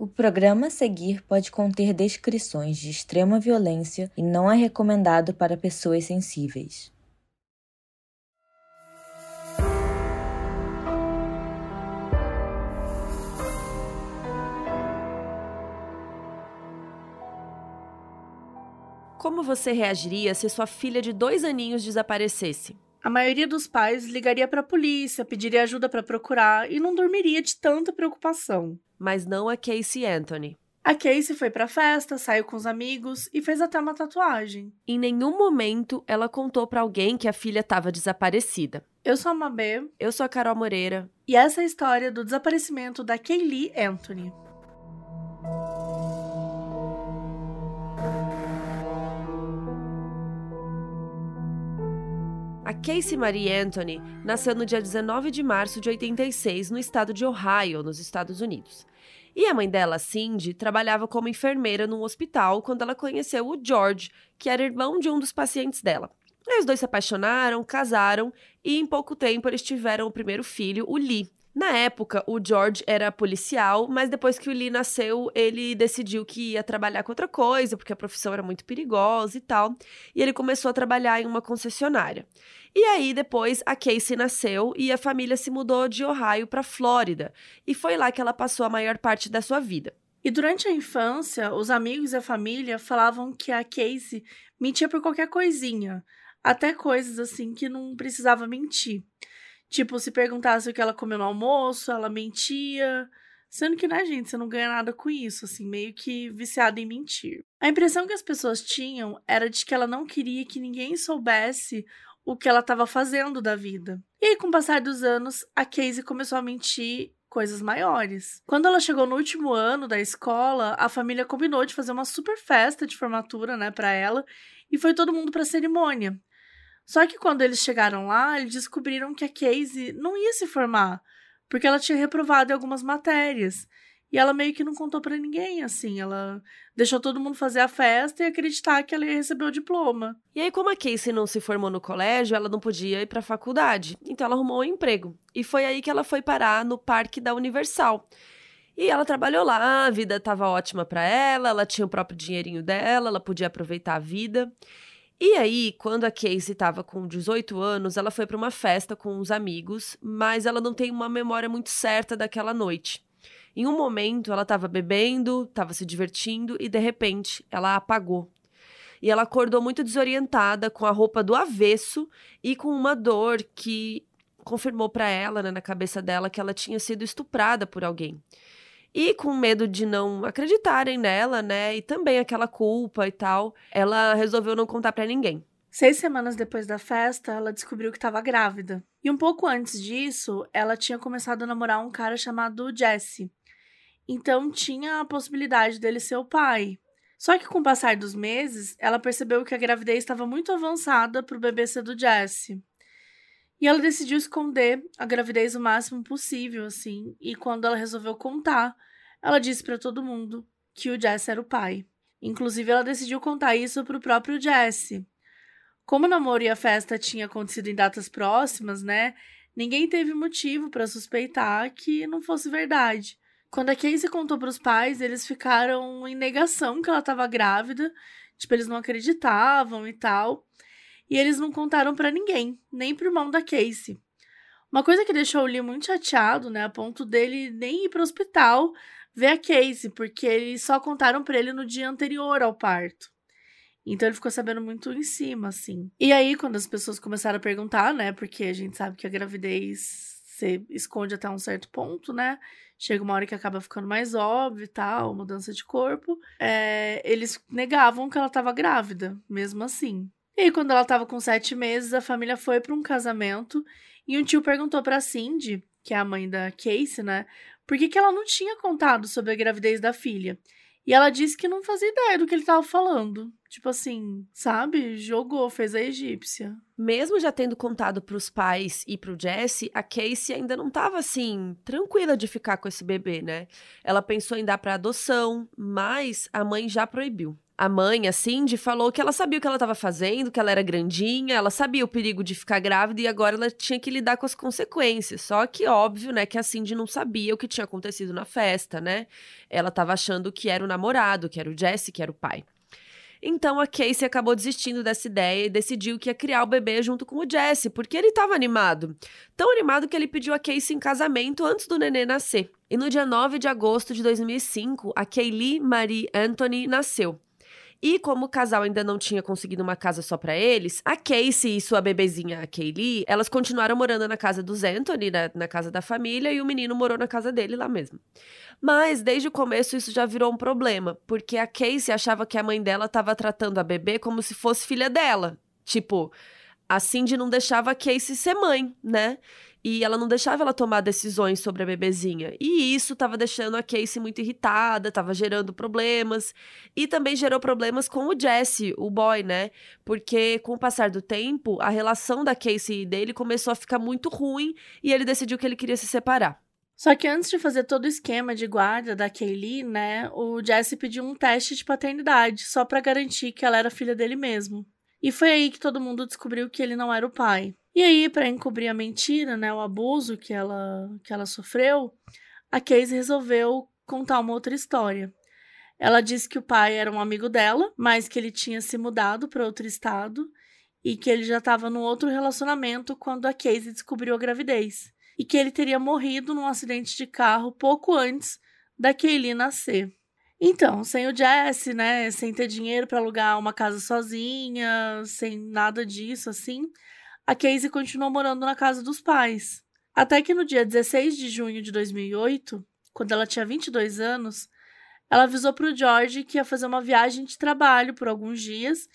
O programa a seguir pode conter descrições de extrema violência e não é recomendado para pessoas sensíveis. Como você reagiria se sua filha de dois aninhos desaparecesse? A maioria dos pais ligaria para a polícia, pediria ajuda para procurar e não dormiria de tanta preocupação. Mas não a Casey Anthony. A Casey foi pra festa, saiu com os amigos e fez até uma tatuagem. Em nenhum momento ela contou para alguém que a filha estava desaparecida. Eu sou a Mabê. Eu sou a Carol Moreira. E essa é a história do desaparecimento da Kaylee Anthony. A Casey Marie Anthony nasceu no dia 19 de março de 86 no estado de Ohio, nos Estados Unidos. E a mãe dela, Cindy, trabalhava como enfermeira num hospital quando ela conheceu o George, que era irmão de um dos pacientes dela. Aí os dois se apaixonaram, casaram e em pouco tempo eles tiveram o primeiro filho, o Lee. Na época, o George era policial, mas depois que o Lee nasceu, ele decidiu que ia trabalhar com outra coisa, porque a profissão era muito perigosa e tal. E ele começou a trabalhar em uma concessionária. E aí, depois, a Casey nasceu e a família se mudou de Ohio para Flórida. E foi lá que ela passou a maior parte da sua vida. E durante a infância, os amigos e a família falavam que a Casey mentia por qualquer coisinha, até coisas assim que não precisava mentir. Tipo, se perguntasse o que ela comeu no almoço, ela mentia. Sendo que, né, gente, você não ganha nada com isso, assim, meio que viciada em mentir. A impressão que as pessoas tinham era de que ela não queria que ninguém soubesse o que ela estava fazendo da vida. E aí, com o passar dos anos, a Casey começou a mentir coisas maiores. Quando ela chegou no último ano da escola, a família combinou de fazer uma super festa de formatura, né, para ela, e foi todo mundo para a cerimônia. Só que quando eles chegaram lá, eles descobriram que a Casey não ia se formar, porque ela tinha reprovado em algumas matérias. E ela meio que não contou para ninguém, assim. Ela deixou todo mundo fazer a festa e acreditar que ela ia receber o diploma. E aí, como a Casey não se formou no colégio, ela não podia ir pra faculdade. Então, ela arrumou um emprego. E foi aí que ela foi parar no parque da Universal. E ela trabalhou lá, a vida estava ótima para ela, ela tinha o próprio dinheirinho dela, ela podia aproveitar a vida. E aí, quando a Casey estava com 18 anos, ela foi para uma festa com os amigos, mas ela não tem uma memória muito certa daquela noite. Em um momento, ela estava bebendo, estava se divertindo e de repente ela apagou. E ela acordou muito desorientada, com a roupa do avesso e com uma dor que confirmou para ela, né, na cabeça dela, que ela tinha sido estuprada por alguém. E com medo de não acreditarem nela, né? E também aquela culpa e tal, ela resolveu não contar para ninguém. Seis semanas depois da festa, ela descobriu que estava grávida. E um pouco antes disso, ela tinha começado a namorar um cara chamado Jesse. Então tinha a possibilidade dele ser o pai. Só que com o passar dos meses, ela percebeu que a gravidez estava muito avançada para o bebê ser do Jesse. E ela decidiu esconder a gravidez o máximo possível, assim. E quando ela resolveu contar, ela disse para todo mundo que o Jesse era o pai. Inclusive, ela decidiu contar isso para o próprio Jesse. Como o namoro e a festa tinham acontecido em datas próximas, né? Ninguém teve motivo para suspeitar que não fosse verdade. Quando a Casey contou para os pais, eles ficaram em negação que ela estava grávida. Tipo, eles não acreditavam e tal. E eles não contaram para ninguém, nem pro irmão da Casey. Uma coisa que deixou o Lee muito chateado, né, a ponto dele nem ir para o hospital ver a Casey, porque eles só contaram para ele no dia anterior ao parto. Então ele ficou sabendo muito em cima, assim. E aí, quando as pessoas começaram a perguntar, né, porque a gente sabe que a gravidez se esconde até um certo ponto, né? Chega uma hora que acaba ficando mais óbvio e tal, mudança de corpo. É, eles negavam que ela estava grávida, mesmo assim. E aí, quando ela estava com sete meses, a família foi para um casamento e um tio perguntou para Cindy, que é a mãe da Casey, né, por que, que ela não tinha contado sobre a gravidez da filha. E ela disse que não fazia ideia do que ele estava falando. Tipo assim, sabe? Jogou, fez a egípcia. Mesmo já tendo contado para os pais e para o Jesse, a Casey ainda não estava assim tranquila de ficar com esse bebê, né? Ela pensou em dar para adoção, mas a mãe já proibiu. A mãe, a Cindy, falou que ela sabia o que ela estava fazendo, que ela era grandinha, ela sabia o perigo de ficar grávida e agora ela tinha que lidar com as consequências. Só que, óbvio, né, que a Cindy não sabia o que tinha acontecido na festa, né? Ela estava achando que era o namorado, que era o Jesse, que era o pai. Então a Casey acabou desistindo dessa ideia e decidiu que ia criar o bebê junto com o Jesse, porque ele estava animado. Tão animado que ele pediu a Casey em casamento antes do nenê nascer. E no dia 9 de agosto de 2005, a Kaylee Marie Anthony nasceu. E como o casal ainda não tinha conseguido uma casa só para eles, a Casey e sua bebezinha, a Kaylee, elas continuaram morando na casa dos Anthony, na, na casa da família, e o menino morou na casa dele lá mesmo. Mas desde o começo isso já virou um problema, porque a Casey achava que a mãe dela estava tratando a bebê como se fosse filha dela. Tipo, a Cindy não deixava a Casey ser mãe, né? E ela não deixava ela tomar decisões sobre a bebezinha. E isso estava deixando a Casey muito irritada, estava gerando problemas. E também gerou problemas com o Jesse, o boy, né? Porque com o passar do tempo, a relação da Casey e dele começou a ficar muito ruim e ele decidiu que ele queria se separar. Só que antes de fazer todo o esquema de guarda da Kaylee, né, o Jesse pediu um teste de paternidade, só para garantir que ela era filha dele mesmo. E foi aí que todo mundo descobriu que ele não era o pai. E aí, para encobrir a mentira, né, o abuso que ela, que ela sofreu, a Casey resolveu contar uma outra história. Ela disse que o pai era um amigo dela, mas que ele tinha se mudado para outro estado e que ele já estava num outro relacionamento quando a Casey descobriu a gravidez. E que ele teria morrido num acidente de carro pouco antes da Kaylee nascer. Então, sem o Jesse, né, sem ter dinheiro para alugar uma casa sozinha, sem nada disso assim, a Casey continuou morando na casa dos pais. Até que no dia 16 de junho de 2008, quando ela tinha 22 anos, ela avisou para o George que ia fazer uma viagem de trabalho por alguns dias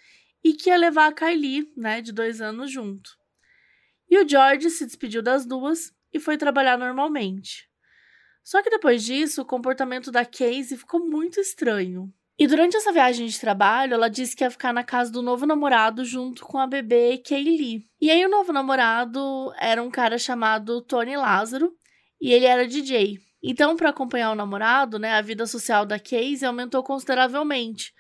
e que ia levar a Kylie, né, de dois anos, junto. E o George se despediu das duas e foi trabalhar normalmente. Só que depois disso, o comportamento da Casey ficou muito estranho. E durante essa viagem de trabalho, ela disse que ia ficar na casa do novo namorado junto com a bebê Kaylee. E aí, o novo namorado era um cara chamado Tony Lázaro e ele era DJ. Então, para acompanhar o namorado, né, a vida social da Casey aumentou consideravelmente.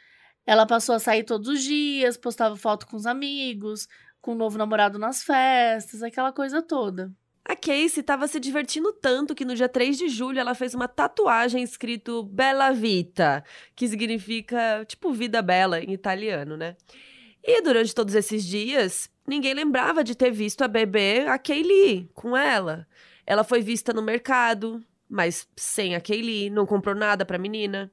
Ela passou a sair todos os dias, postava foto com os amigos, com o novo namorado nas festas, aquela coisa toda. A Casey estava se divertindo tanto que no dia 3 de julho ela fez uma tatuagem escrito Bella Vita, que significa tipo vida bela em italiano, né? E durante todos esses dias, ninguém lembrava de ter visto a bebê, a Kaylee, com ela. Ela foi vista no mercado, mas sem a Kaylee, não comprou nada para a menina.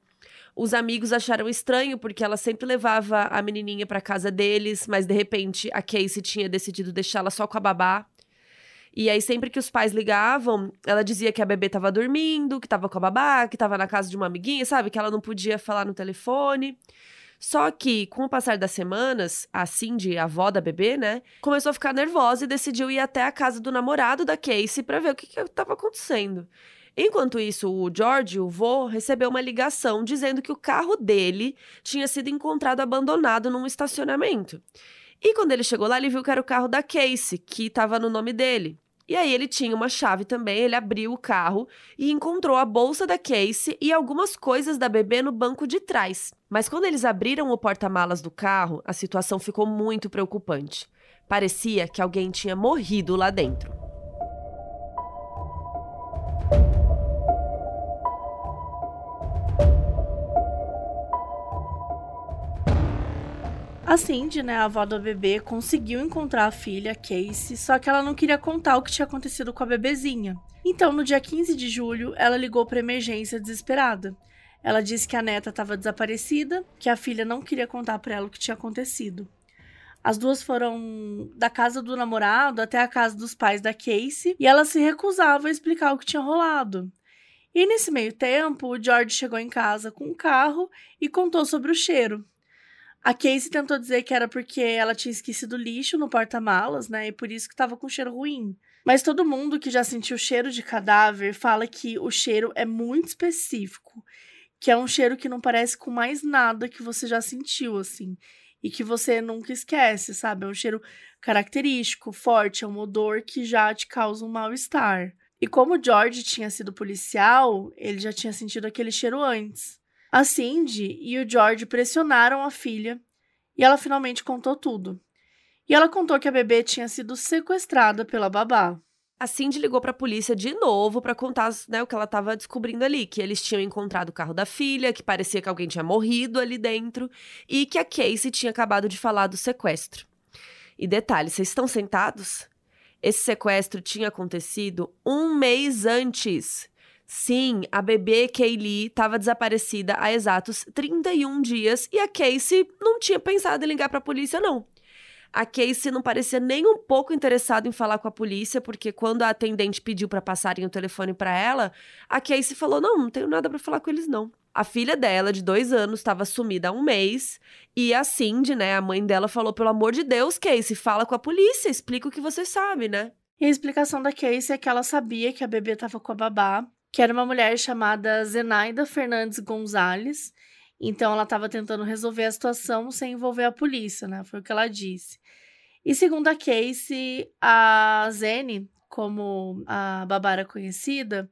Os amigos acharam estranho porque ela sempre levava a menininha para casa deles, mas de repente a Casey tinha decidido deixá-la só com a babá. E aí, sempre que os pais ligavam, ela dizia que a bebê tava dormindo, que tava com a babá, que tava na casa de uma amiguinha, sabe? Que ela não podia falar no telefone. Só que, com o passar das semanas, a Cindy, a avó da bebê, né, começou a ficar nervosa e decidiu ir até a casa do namorado da Casey para ver o que, que tava acontecendo. Enquanto isso, o George, o vô, recebeu uma ligação dizendo que o carro dele tinha sido encontrado abandonado num estacionamento. E quando ele chegou lá, ele viu que era o carro da Casey, que estava no nome dele. E aí ele tinha uma chave também, ele abriu o carro e encontrou a bolsa da Casey e algumas coisas da bebê no banco de trás. Mas quando eles abriram o porta-malas do carro, a situação ficou muito preocupante. Parecia que alguém tinha morrido lá dentro. A Cindy, né, a avó do bebê, conseguiu encontrar a filha, Casey, só que ela não queria contar o que tinha acontecido com a bebezinha. Então, no dia 15 de julho, ela ligou para emergência desesperada. Ela disse que a neta estava desaparecida, que a filha não queria contar para ela o que tinha acontecido. As duas foram da casa do namorado até a casa dos pais da Casey e ela se recusava a explicar o que tinha rolado. E nesse meio tempo, o George chegou em casa com um carro e contou sobre o cheiro. A Casey tentou dizer que era porque ela tinha esquecido lixo no porta-malas, né? E por isso que tava com cheiro ruim. Mas todo mundo que já sentiu cheiro de cadáver fala que o cheiro é muito específico, que é um cheiro que não parece com mais nada que você já sentiu, assim, e que você nunca esquece, sabe? É um cheiro característico, forte, é um odor que já te causa um mal-estar. E como o George tinha sido policial, ele já tinha sentido aquele cheiro antes. A Cindy e o George pressionaram a filha e ela finalmente contou tudo. E ela contou que a bebê tinha sido sequestrada pela babá. A Cindy ligou para a polícia de novo para contar né, o que ela estava descobrindo ali, que eles tinham encontrado o carro da filha, que parecia que alguém tinha morrido ali dentro e que a Casey tinha acabado de falar do sequestro. E detalhe, vocês estão sentados? Esse sequestro tinha acontecido um mês antes. Sim, a bebê Kaylee estava desaparecida há exatos 31 dias e a Casey não tinha pensado em ligar para a polícia, não. A Casey não parecia nem um pouco interessada em falar com a polícia, porque quando a atendente pediu para passarem o telefone para ela, a Casey falou: Não, não tenho nada para falar com eles, não. A filha dela, de dois anos, estava sumida há um mês. E a Cindy, né, a mãe dela, falou: pelo amor de Deus, Casey, fala com a polícia, explica o que você sabe, né? E a explicação da Casey é que ela sabia que a bebê estava com a babá, que era uma mulher chamada Zenaida Fernandes Gonzalez. Então ela estava tentando resolver a situação sem envolver a polícia, né? Foi o que ela disse. E segundo a Casey, a Zene, como a babá era conhecida,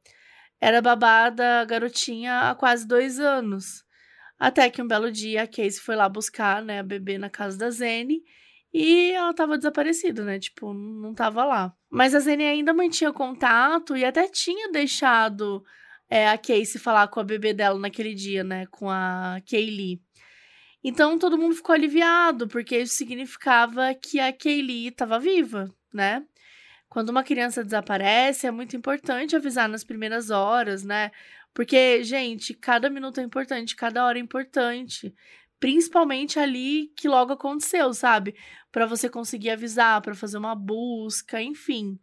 era babá da garotinha há quase dois anos. Até que um belo dia a Casey foi lá buscar né, a bebê na casa da Zene e ela estava desaparecida, né? Tipo, não estava lá. Mas a Zene ainda mantinha contato e até tinha deixado é, a Casey falar com a bebê dela naquele dia, né? Com a Kaylee. Então todo mundo ficou aliviado, porque isso significava que a Kaylee estava viva, né? Quando uma criança desaparece, é muito importante avisar nas primeiras horas, né? Porque, gente, cada minuto é importante, cada hora é importante. Principalmente ali que logo aconteceu, sabe? Para você conseguir avisar, para fazer uma busca, enfim.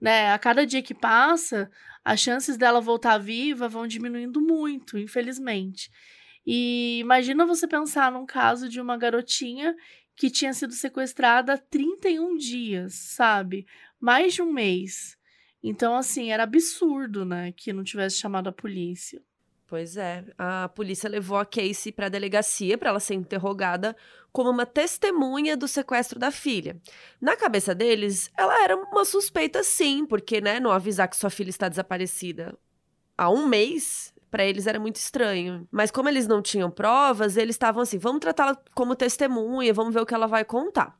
Né? A cada dia que passa, as chances dela voltar viva vão diminuindo muito, infelizmente. E imagina você pensar num caso de uma garotinha que tinha sido sequestrada há 31 dias, sabe? mais de um mês. Então, assim, era absurdo, né, que não tivesse chamado a polícia. Pois é, a polícia levou a Casey para a delegacia para ela ser interrogada como uma testemunha do sequestro da filha. Na cabeça deles, ela era uma suspeita sim, porque, né, não avisar que sua filha está desaparecida há um mês, para eles era muito estranho. Mas como eles não tinham provas, eles estavam assim, vamos tratá-la como testemunha, vamos ver o que ela vai contar.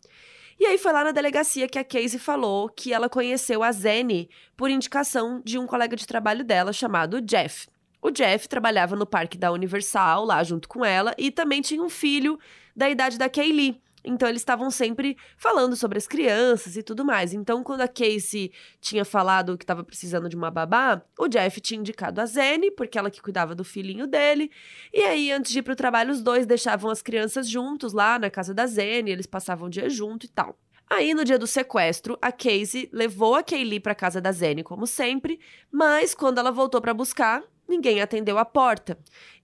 E aí foi lá na delegacia que a Casey falou que ela conheceu a Zenny por indicação de um colega de trabalho dela chamado Jeff. O Jeff trabalhava no parque da Universal lá junto com ela e também tinha um filho da idade da Kaylee. Então eles estavam sempre falando sobre as crianças e tudo mais. Então quando a Casey tinha falado que estava precisando de uma babá, o Jeff tinha indicado a Zene, porque ela que cuidava do filhinho dele. E aí antes de ir pro trabalho os dois deixavam as crianças juntos lá na casa da Zene, eles passavam o dia junto e tal. Aí, no dia do sequestro, a Casey levou a Kaylee para casa da Zene, como sempre, mas quando ela voltou para buscar, ninguém atendeu a porta.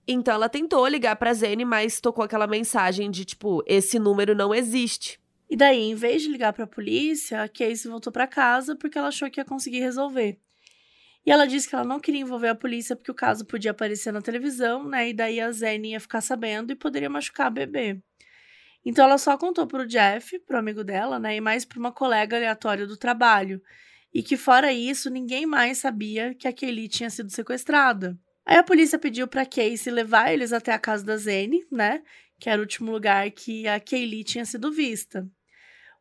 Então ela tentou ligar pra Zene, mas tocou aquela mensagem de tipo, esse número não existe. E daí, em vez de ligar para a polícia, a Casey voltou para casa porque ela achou que ia conseguir resolver. E ela disse que ela não queria envolver a polícia porque o caso podia aparecer na televisão, né? E daí a Zene ia ficar sabendo e poderia machucar a bebê. Então ela só contou pro Jeff, pro amigo dela, né? E mais para uma colega aleatória do trabalho. E que fora isso, ninguém mais sabia que a Kelly tinha sido sequestrada. Aí a polícia pediu para Casey levar eles até a casa da Zane, né? Que era o último lugar que a Kaylee tinha sido vista.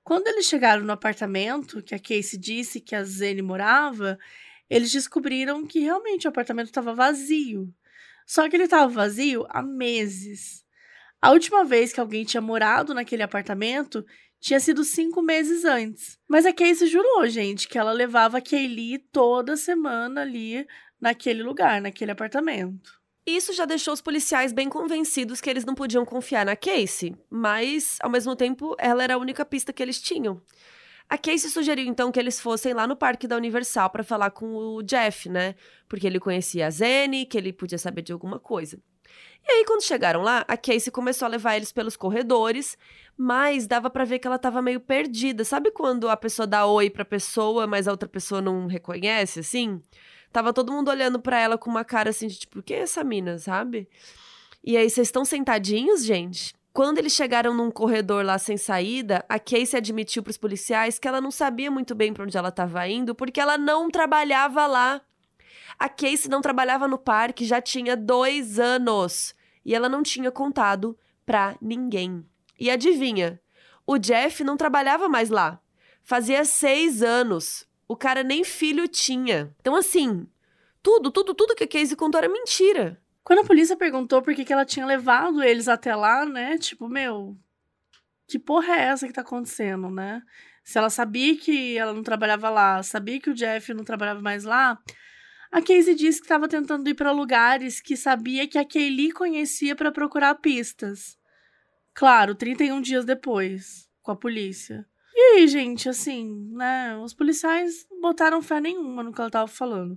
Quando eles chegaram no apartamento que a Casey disse que a Zane morava, eles descobriram que realmente o apartamento estava vazio. Só que ele estava vazio há meses. A última vez que alguém tinha morado naquele apartamento tinha sido cinco meses antes. Mas a Casey jurou, gente, que ela levava a Kaylee toda semana ali naquele lugar, naquele apartamento. Isso já deixou os policiais bem convencidos que eles não podiam confiar na Casey, mas, ao mesmo tempo, ela era a única pista que eles tinham. A Casey sugeriu então que eles fossem lá no parque da Universal para falar com o Jeff, né? Porque ele conhecia a Zene, que ele podia saber de alguma coisa. E aí, quando chegaram lá, a Casey começou a levar eles pelos corredores, mas dava para ver que ela tava meio perdida. Sabe quando a pessoa dá oi pra pessoa, mas a outra pessoa não reconhece, assim? Tava todo mundo olhando para ela com uma cara assim de tipo, quem é essa mina, sabe? E aí, vocês estão sentadinhos, gente? Quando eles chegaram num corredor lá sem saída, a Casey admitiu para os policiais que ela não sabia muito bem para onde ela estava indo, porque ela não trabalhava lá. A Casey não trabalhava no parque já tinha dois anos. e ela não tinha contado pra ninguém. E adivinha? O Jeff não trabalhava mais lá. Fazia seis anos. O cara nem filho tinha. Então, assim, tudo, tudo, tudo que a Casey contou era mentira. Quando a polícia perguntou por que, que ela tinha levado eles até lá, né? Tipo, meu, que porra é essa que tá acontecendo, né? Se ela sabia que ela não trabalhava lá, sabia que o Jeff não trabalhava mais lá, a Casey disse que estava tentando ir para lugares que sabia que a Kaylee conhecia para procurar pistas. Claro, 31 dias depois, com a polícia. E aí, gente, assim, né? Os policiais botaram fé nenhuma no que ela tava falando.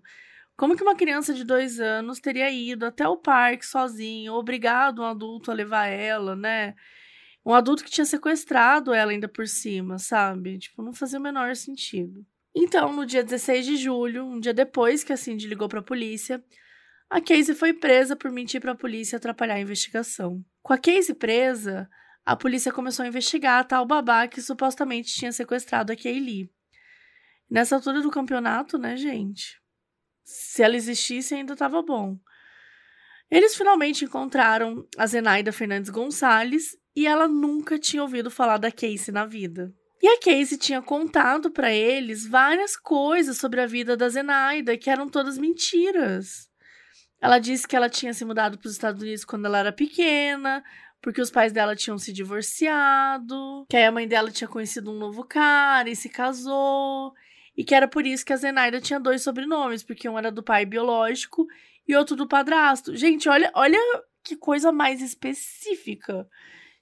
Como que uma criança de dois anos teria ido até o parque sozinho, obrigado um adulto a levar ela, né? Um adulto que tinha sequestrado ela ainda por cima, sabe? Tipo, não fazia o menor sentido. Então, no dia 16 de julho, um dia depois que a Cindy ligou para a polícia, a Casey foi presa por mentir para a polícia e atrapalhar a investigação. Com a Casey presa, a polícia começou a investigar a tal babá que supostamente tinha sequestrado a Kaylee. Nessa altura do campeonato, né, gente? Se ela existisse, ainda estava bom. Eles finalmente encontraram a Zenaida Fernandes Gonçalves e ela nunca tinha ouvido falar da Casey na vida. E a Casey tinha contado para eles várias coisas sobre a vida da Zenaida que eram todas mentiras. Ela disse que ela tinha se mudado para os Estados Unidos quando ela era pequena, porque os pais dela tinham se divorciado, que a mãe dela tinha conhecido um novo cara e se casou, e que era por isso que a Zenaida tinha dois sobrenomes, porque um era do pai biológico e outro do padrasto. Gente, olha, olha que coisa mais específica.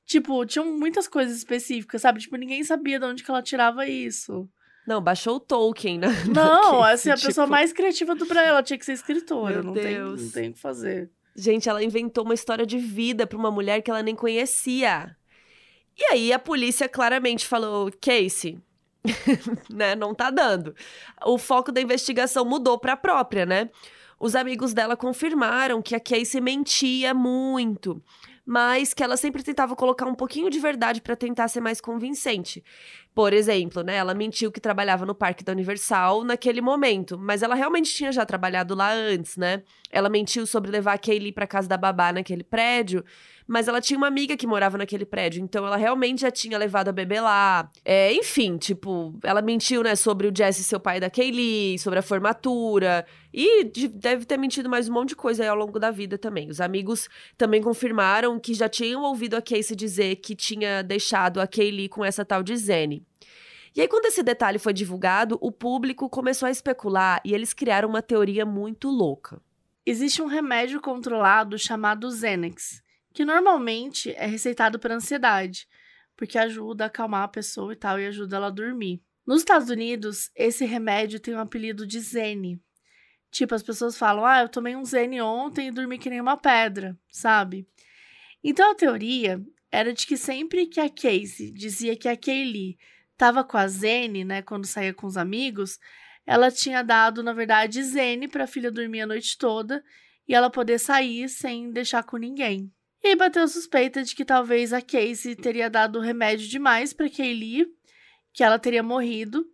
Tipo, tinham muitas coisas específicas, sabe? Tipo, ninguém sabia de onde que ela tirava isso. Não, baixou o Tolkien, né? Não, assim, a tipo... pessoa mais criativa do Brasil, ela tinha que ser escritora, Meu não Deus. tem, não tem o que fazer. Gente, ela inventou uma história de vida para uma mulher que ela nem conhecia. E aí a polícia claramente falou: Casey, né, não tá dando. O foco da investigação mudou para a própria, né? Os amigos dela confirmaram que a Casey mentia muito mas que ela sempre tentava colocar um pouquinho de verdade para tentar ser mais convincente. Por exemplo, né, ela mentiu que trabalhava no Parque da Universal naquele momento, mas ela realmente tinha já trabalhado lá antes, né? Ela mentiu sobre levar a Kaylee para casa da babá naquele prédio, mas ela tinha uma amiga que morava naquele prédio, então ela realmente já tinha levado a bebê lá. É, enfim, tipo, ela mentiu, né, sobre o Jesse seu pai da Kaylee, sobre a formatura, e deve ter mentido mais um monte de coisa aí ao longo da vida também. Os amigos também confirmaram que já tinham ouvido a Casey dizer que tinha deixado a Kaylee com essa tal de Zene. E aí, quando esse detalhe foi divulgado, o público começou a especular e eles criaram uma teoria muito louca. Existe um remédio controlado chamado Xanax, que normalmente é receitado para ansiedade, porque ajuda a acalmar a pessoa e tal, e ajuda ela a dormir. Nos Estados Unidos, esse remédio tem o um apelido de Zene. Tipo, as pessoas falam, ah, eu tomei um Zene ontem e dormi que nem uma pedra, sabe? Então a teoria era de que sempre que a Casey dizia que a Kaylee estava com a Zene, né, quando saía com os amigos, ela tinha dado, na verdade, Zene para a filha dormir a noite toda e ela poder sair sem deixar com ninguém. E bateu a suspeita de que talvez a Casey teria dado remédio demais para Kaylee, que ela teria morrido,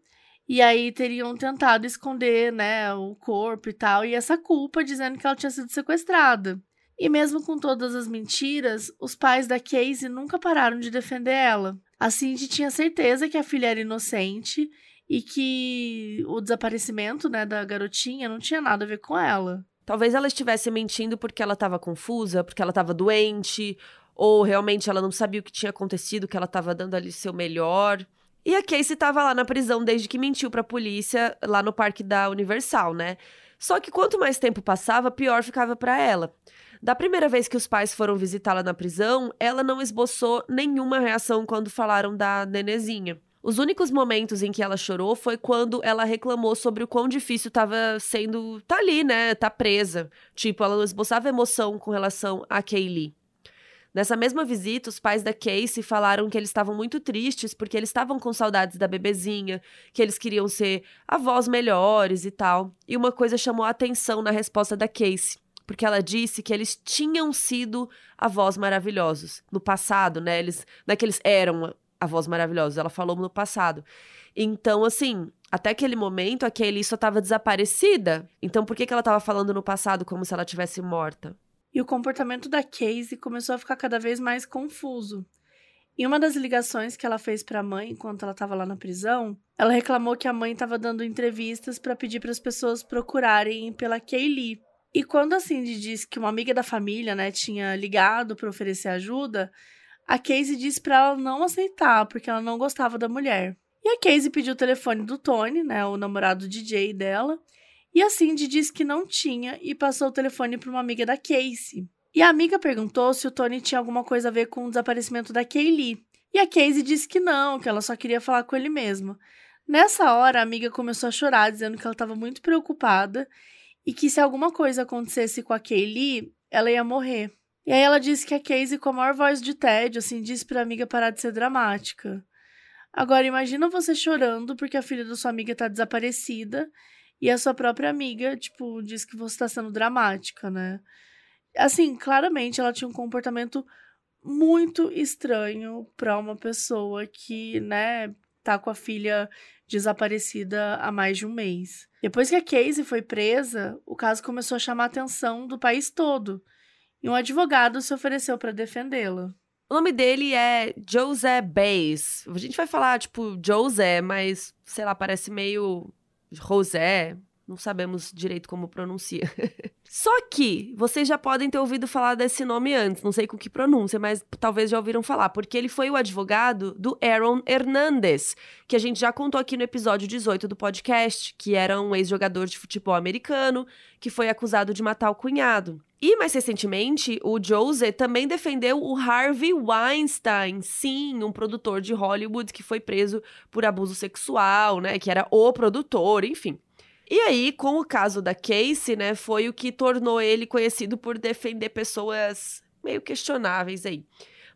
e aí teriam tentado esconder, né, o corpo e tal, e essa culpa dizendo que ela tinha sido sequestrada. E mesmo com todas as mentiras, os pais da Casey nunca pararam de defender ela. A Cindy tinha certeza que a filha era inocente e que o desaparecimento, né, da garotinha não tinha nada a ver com ela. Talvez ela estivesse mentindo porque ela estava confusa, porque ela estava doente, ou realmente ela não sabia o que tinha acontecido, que ela estava dando ali seu melhor. E a Casey estava lá na prisão desde que mentiu para a polícia lá no parque da Universal, né? Só que quanto mais tempo passava, pior ficava para ela. Da primeira vez que os pais foram visitá-la na prisão, ela não esboçou nenhuma reação quando falaram da nenezinha. Os únicos momentos em que ela chorou foi quando ela reclamou sobre o quão difícil estava sendo tá ali, né? Tá presa. Tipo, ela esboçava emoção com relação a Kaylee. Nessa mesma visita, os pais da Casey falaram que eles estavam muito tristes porque eles estavam com saudades da bebezinha, que eles queriam ser avós melhores e tal. E uma coisa chamou a atenção na resposta da Casey, porque ela disse que eles tinham sido avós maravilhosos no passado, né? Eles, não é que eles eram a voz maravilhosa, ela falou no passado. Então, assim, até aquele momento a Kaylee só estava desaparecida. Então, por que, que ela estava falando no passado como se ela tivesse morta? e o comportamento da Casey começou a ficar cada vez mais confuso. Em uma das ligações que ela fez para a mãe enquanto ela estava lá na prisão, ela reclamou que a mãe estava dando entrevistas para pedir para as pessoas procurarem pela Kaylee. E quando a Cindy disse que uma amiga da família, né, tinha ligado para oferecer ajuda, a Casey disse para ela não aceitar, porque ela não gostava da mulher. E a Casey pediu o telefone do Tony, né, o namorado DJ dela, e a Cindy disse que não tinha e passou o telefone para uma amiga da Casey. E a amiga perguntou se o Tony tinha alguma coisa a ver com o desaparecimento da Kaylee. E a Casey disse que não, que ela só queria falar com ele mesmo. Nessa hora, a amiga começou a chorar, dizendo que ela estava muito preocupada e que se alguma coisa acontecesse com a Kaylee, ela ia morrer. E aí ela disse que a Casey, com a maior voz de tédio, assim, disse para a amiga parar de ser dramática. Agora, imagina você chorando porque a filha da sua amiga está desaparecida e a sua própria amiga, tipo, diz que você está sendo dramática, né? Assim, claramente ela tinha um comportamento muito estranho para uma pessoa que, né, tá com a filha desaparecida há mais de um mês. Depois que a Casey foi presa, o caso começou a chamar a atenção do país todo. E um advogado se ofereceu para defendê-la. O nome dele é José Bays. A gente vai falar, tipo, José, mas, sei lá, parece meio José, não sabemos direito como pronuncia. Só que vocês já podem ter ouvido falar desse nome antes, não sei com que pronúncia, mas talvez já ouviram falar, porque ele foi o advogado do Aaron Hernandez, que a gente já contou aqui no episódio 18 do podcast, que era um ex-jogador de futebol americano que foi acusado de matar o cunhado. E mais recentemente, o Jose também defendeu o Harvey Weinstein, sim, um produtor de Hollywood que foi preso por abuso sexual, né? Que era o produtor, enfim. E aí, com o caso da Casey, né, foi o que tornou ele conhecido por defender pessoas meio questionáveis aí.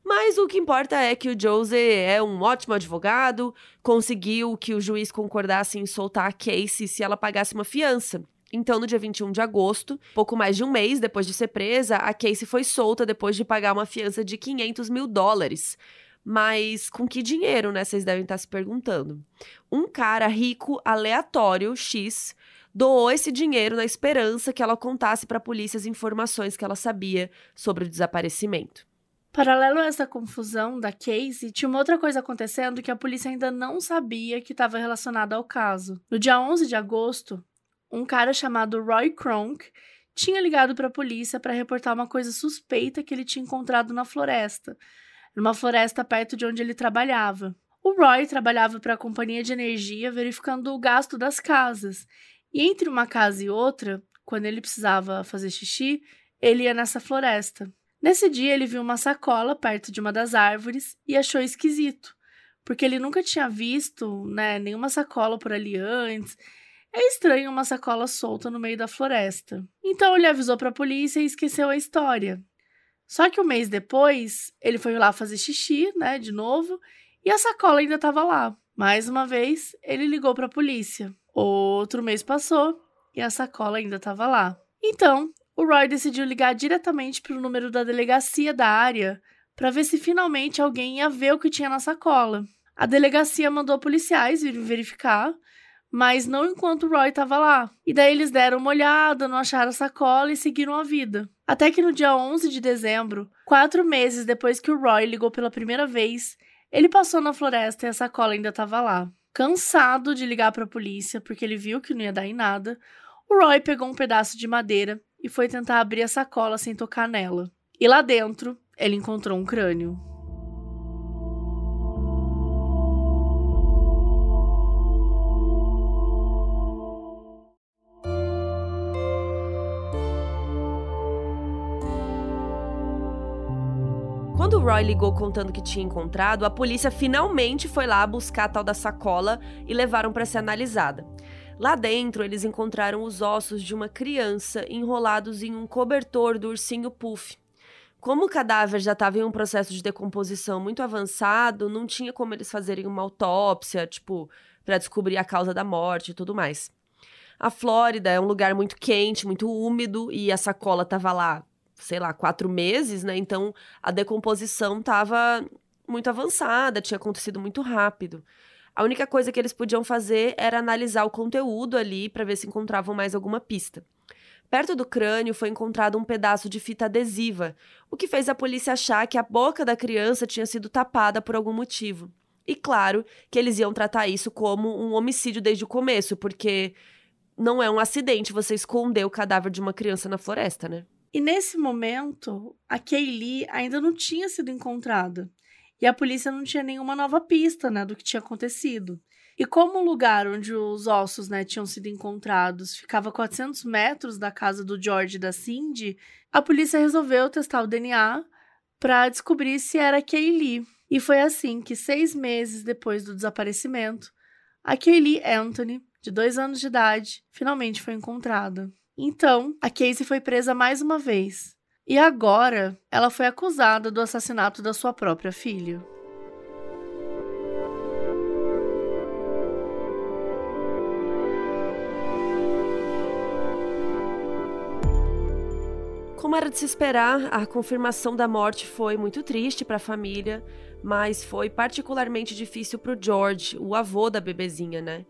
Mas o que importa é que o Jose é um ótimo advogado, conseguiu que o juiz concordasse em soltar a Casey se ela pagasse uma fiança. Então, no dia 21 de agosto, pouco mais de um mês depois de ser presa, a Casey foi solta depois de pagar uma fiança de 500 mil dólares. Mas com que dinheiro, né? Vocês devem estar se perguntando. Um cara rico, aleatório, X, doou esse dinheiro na esperança que ela contasse para a polícia as informações que ela sabia sobre o desaparecimento. Paralelo a essa confusão da Casey, tinha uma outra coisa acontecendo que a polícia ainda não sabia que estava relacionada ao caso. No dia 11 de agosto, um cara chamado Roy Kronk tinha ligado para a polícia para reportar uma coisa suspeita que ele tinha encontrado na floresta, numa floresta perto de onde ele trabalhava. O Roy trabalhava para a companhia de energia verificando o gasto das casas, e entre uma casa e outra, quando ele precisava fazer xixi, ele ia nessa floresta. Nesse dia, ele viu uma sacola perto de uma das árvores e achou esquisito, porque ele nunca tinha visto né, nenhuma sacola por ali antes. É estranho uma sacola solta no meio da floresta. Então ele avisou para a polícia e esqueceu a história. Só que um mês depois, ele foi lá fazer xixi, né, de novo, e a sacola ainda estava lá. Mais uma vez, ele ligou para a polícia. Outro mês passou e a sacola ainda estava lá. Então, o Roy decidiu ligar diretamente para o número da delegacia da área para ver se finalmente alguém ia ver o que tinha na sacola. A delegacia mandou policiais vir verificar, mas não enquanto o Roy estava lá. E daí eles deram uma olhada, não acharam a sacola e seguiram a vida. Até que no dia 11 de dezembro, quatro meses depois que o Roy ligou pela primeira vez, ele passou na floresta e a sacola ainda estava lá. Cansado de ligar para a polícia porque ele viu que não ia dar em nada, o Roy pegou um pedaço de madeira e foi tentar abrir a sacola sem tocar nela. E lá dentro, ele encontrou um crânio. Roy ligou contando que tinha encontrado, a polícia finalmente foi lá buscar a tal da sacola e levaram para ser analisada. Lá dentro, eles encontraram os ossos de uma criança enrolados em um cobertor do ursinho Puff. Como o cadáver já estava em um processo de decomposição muito avançado, não tinha como eles fazerem uma autópsia, tipo, para descobrir a causa da morte e tudo mais. A Flórida é um lugar muito quente, muito úmido, e a sacola estava lá sei lá, quatro meses, né? Então a decomposição estava muito avançada, tinha acontecido muito rápido. A única coisa que eles podiam fazer era analisar o conteúdo ali para ver se encontravam mais alguma pista. Perto do crânio foi encontrado um pedaço de fita adesiva, o que fez a polícia achar que a boca da criança tinha sido tapada por algum motivo. E claro que eles iam tratar isso como um homicídio desde o começo, porque não é um acidente você esconder o cadáver de uma criança na floresta, né? E nesse momento, a Kaylee ainda não tinha sido encontrada. E a polícia não tinha nenhuma nova pista, né, do que tinha acontecido. E como o lugar onde os ossos, né, tinham sido encontrados ficava a 400 metros da casa do George e da Cindy, a polícia resolveu testar o DNA para descobrir se era Kaylee. E foi assim que, seis meses depois do desaparecimento, a Kaylee Anthony, de dois anos de idade, finalmente foi encontrada. Então, a Casey foi presa mais uma vez. E agora, ela foi acusada do assassinato da sua própria filha. Como era de se esperar, a confirmação da morte foi muito triste para a família, mas foi particularmente difícil para o George, o avô da bebezinha, né?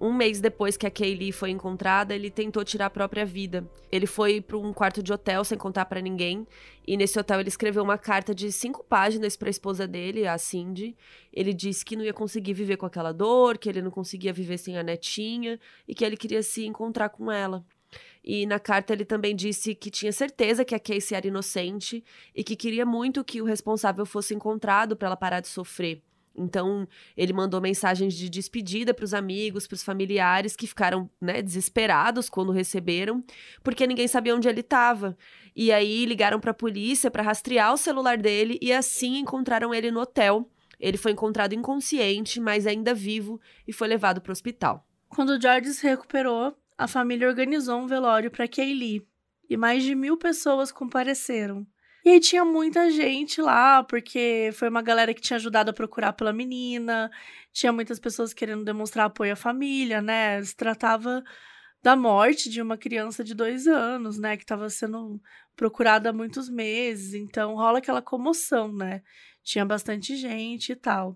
Um mês depois que a Kaylee foi encontrada, ele tentou tirar a própria vida. Ele foi para um quarto de hotel sem contar para ninguém, e nesse hotel ele escreveu uma carta de cinco páginas para a esposa dele, a Cindy. Ele disse que não ia conseguir viver com aquela dor, que ele não conseguia viver sem a netinha e que ele queria se encontrar com ela. E na carta ele também disse que tinha certeza que a Casey era inocente e que queria muito que o responsável fosse encontrado para ela parar de sofrer. Então, ele mandou mensagens de despedida para os amigos, para os familiares que ficaram né, desesperados quando receberam, porque ninguém sabia onde ele estava. E aí ligaram para a polícia para rastrear o celular dele e assim encontraram ele no hotel. Ele foi encontrado inconsciente, mas ainda vivo, e foi levado para o hospital. Quando George se recuperou, a família organizou um velório para Kaylee e mais de mil pessoas compareceram. E aí tinha muita gente lá, porque foi uma galera que tinha ajudado a procurar pela menina, tinha muitas pessoas querendo demonstrar apoio à família, né? Se tratava da morte de uma criança de dois anos, né? Que estava sendo procurada há muitos meses, então rola aquela comoção, né? Tinha bastante gente e tal.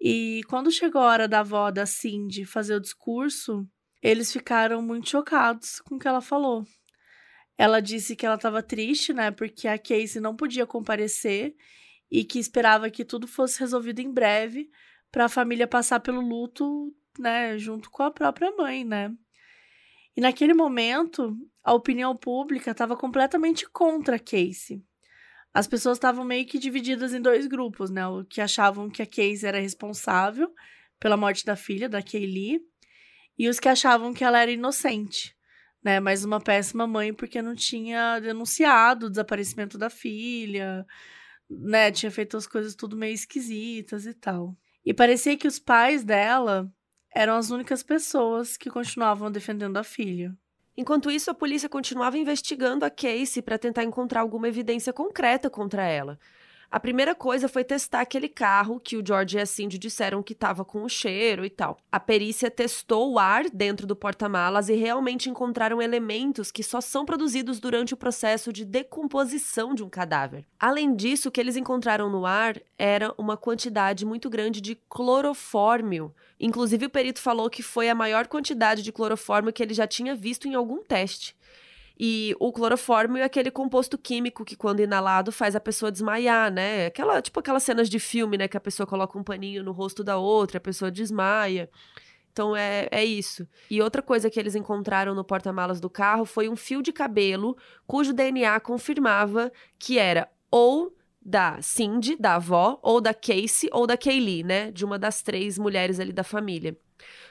E quando chegou a hora da avó da Cindy fazer o discurso, eles ficaram muito chocados com o que ela falou. Ela disse que ela estava triste, né, porque a Casey não podia comparecer e que esperava que tudo fosse resolvido em breve para a família passar pelo luto, né, junto com a própria mãe, né? E naquele momento, a opinião pública estava completamente contra a Casey. As pessoas estavam meio que divididas em dois grupos, né? O que achavam que a Casey era responsável pela morte da filha, da Kaylee, e os que achavam que ela era inocente né? Mas uma péssima mãe porque não tinha denunciado o desaparecimento da filha, né? Tinha feito as coisas tudo meio esquisitas e tal. E parecia que os pais dela eram as únicas pessoas que continuavam defendendo a filha. Enquanto isso, a polícia continuava investigando a Casey para tentar encontrar alguma evidência concreta contra ela. A primeira coisa foi testar aquele carro que o George e a Cindy disseram que estava com o cheiro e tal. A perícia testou o ar dentro do porta-malas e realmente encontraram elementos que só são produzidos durante o processo de decomposição de um cadáver. Além disso, o que eles encontraram no ar era uma quantidade muito grande de clorofórmio. Inclusive, o perito falou que foi a maior quantidade de clorofórmio que ele já tinha visto em algum teste. E o clorofórmio é aquele composto químico que, quando inalado, faz a pessoa desmaiar, né? Aquela, tipo aquelas cenas de filme, né? Que a pessoa coloca um paninho no rosto da outra, a pessoa desmaia. Então é, é isso. E outra coisa que eles encontraram no porta-malas do carro foi um fio de cabelo cujo DNA confirmava que era ou da Cindy, da avó, ou da Casey, ou da Kaylee, né? De uma das três mulheres ali da família.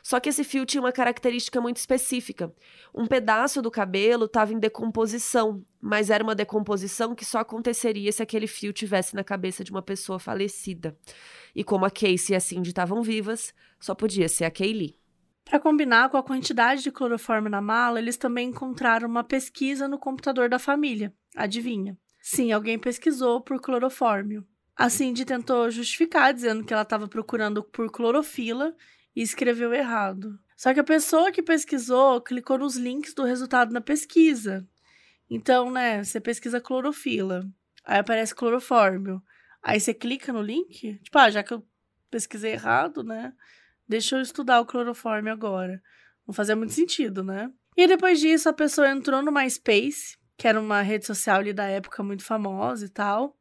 Só que esse fio tinha uma característica muito específica. Um pedaço do cabelo estava em decomposição, mas era uma decomposição que só aconteceria se aquele fio tivesse na cabeça de uma pessoa falecida. E como a Casey e a Cindy estavam vivas, só podia ser a Kaylee. Para combinar com a quantidade de cloroforme na mala, eles também encontraram uma pesquisa no computador da família. Adivinha? Sim, alguém pesquisou por clorofórmio. A Cindy tentou justificar, dizendo que ela estava procurando por clorofila e escreveu errado. Só que a pessoa que pesquisou clicou nos links do resultado na pesquisa. Então, né, você pesquisa clorofila, aí aparece clorofórmio. Aí você clica no link, tipo, ah, já que eu pesquisei errado, né? Deixa eu estudar o clorofórmio agora. Não fazia muito sentido, né? E depois disso, a pessoa entrou no MySpace, que era uma rede social ali da época muito famosa e tal.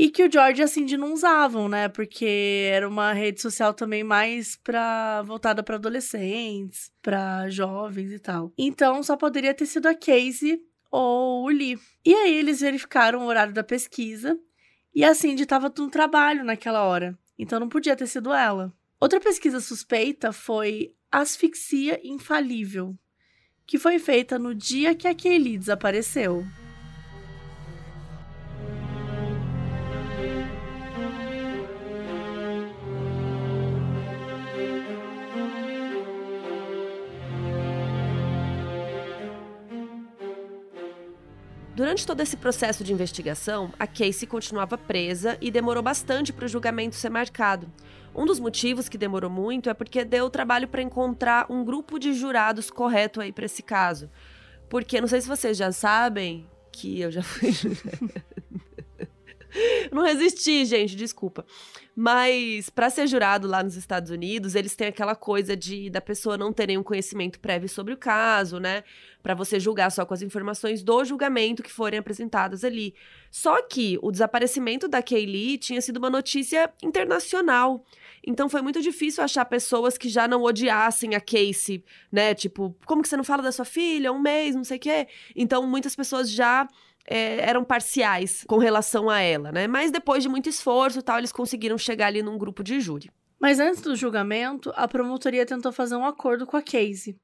E que o George e a Cindy não usavam, né? Porque era uma rede social também mais pra, voltada para adolescentes, para jovens e tal. Então só poderia ter sido a Casey ou o Lee. E aí eles verificaram o horário da pesquisa e a Cindy estava no trabalho naquela hora. Então não podia ter sido ela. Outra pesquisa suspeita foi asfixia infalível, que foi feita no dia que a Kaylee desapareceu. Durante todo esse processo de investigação, a Casey continuava presa e demorou bastante para o julgamento ser marcado. Um dos motivos que demorou muito é porque deu trabalho para encontrar um grupo de jurados correto aí para esse caso. Porque não sei se vocês já sabem que eu já fui não resisti, gente, desculpa. Mas para ser jurado lá nos Estados Unidos, eles têm aquela coisa de da pessoa não ter nenhum conhecimento prévio sobre o caso, né? Para você julgar só com as informações do julgamento que forem apresentadas ali. Só que o desaparecimento da Kaylee tinha sido uma notícia internacional. Então foi muito difícil achar pessoas que já não odiassem a Casey, né? Tipo, como que você não fala da sua filha? Um mês, não sei o quê. Então muitas pessoas já é, eram parciais com relação a ela, né? Mas depois de muito esforço tal, eles conseguiram chegar ali num grupo de júri. Mas antes do julgamento, a promotoria tentou fazer um acordo com a Casey.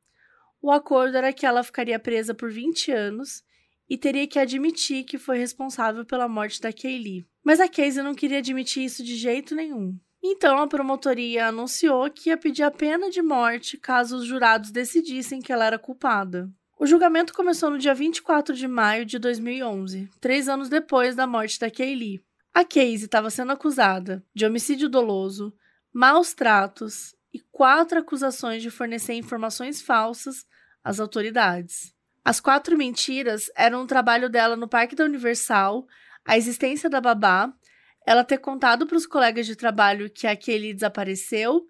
O acordo era que ela ficaria presa por 20 anos e teria que admitir que foi responsável pela morte da Kaylee. Mas a Casey não queria admitir isso de jeito nenhum. Então a promotoria anunciou que ia pedir a pena de morte caso os jurados decidissem que ela era culpada. O julgamento começou no dia 24 de maio de 2011, três anos depois da morte da Kaylee. A Casey estava sendo acusada de homicídio doloso, maus tratos e quatro acusações de fornecer informações falsas às autoridades. As quatro mentiras eram o trabalho dela no Parque da Universal, a existência da babá, ela ter contado para os colegas de trabalho que a Kaylee desapareceu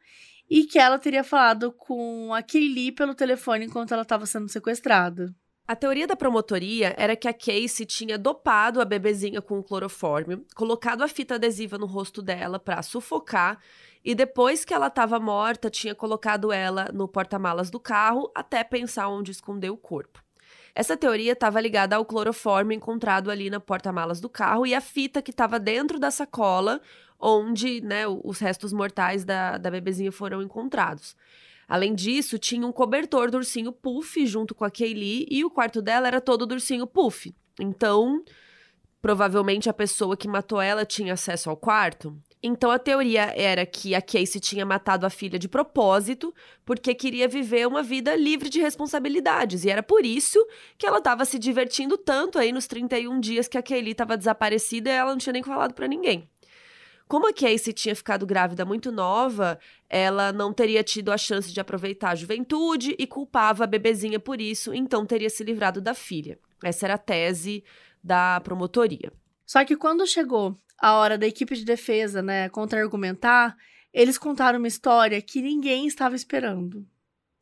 e que ela teria falado com a Kaylee pelo telefone enquanto ela estava sendo sequestrada. A teoria da promotoria era que a Casey tinha dopado a bebezinha com clorofórmio, colocado a fita adesiva no rosto dela para sufocar e depois que ela estava morta, tinha colocado ela no porta-malas do carro até pensar onde esconder o corpo. Essa teoria estava ligada ao clorofórmio encontrado ali na porta-malas do carro e a fita que estava dentro da sacola onde né, os restos mortais da, da bebezinha foram encontrados. Além disso, tinha um cobertor do ursinho Puff junto com a Kaylee e o quarto dela era todo do ursinho Puff. Então, provavelmente a pessoa que matou ela tinha acesso ao quarto. Então a teoria era que a Casey tinha matado a filha de propósito, porque queria viver uma vida livre de responsabilidades. E era por isso que ela estava se divertindo tanto aí nos 31 dias que a Kaylee estava desaparecida e ela não tinha nem falado para ninguém. Como a Casey tinha ficado grávida muito nova, ela não teria tido a chance de aproveitar a juventude e culpava a bebezinha por isso, então teria se livrado da filha. Essa era a tese da promotoria. Só que quando chegou a hora da equipe de defesa, né, contra-argumentar, eles contaram uma história que ninguém estava esperando.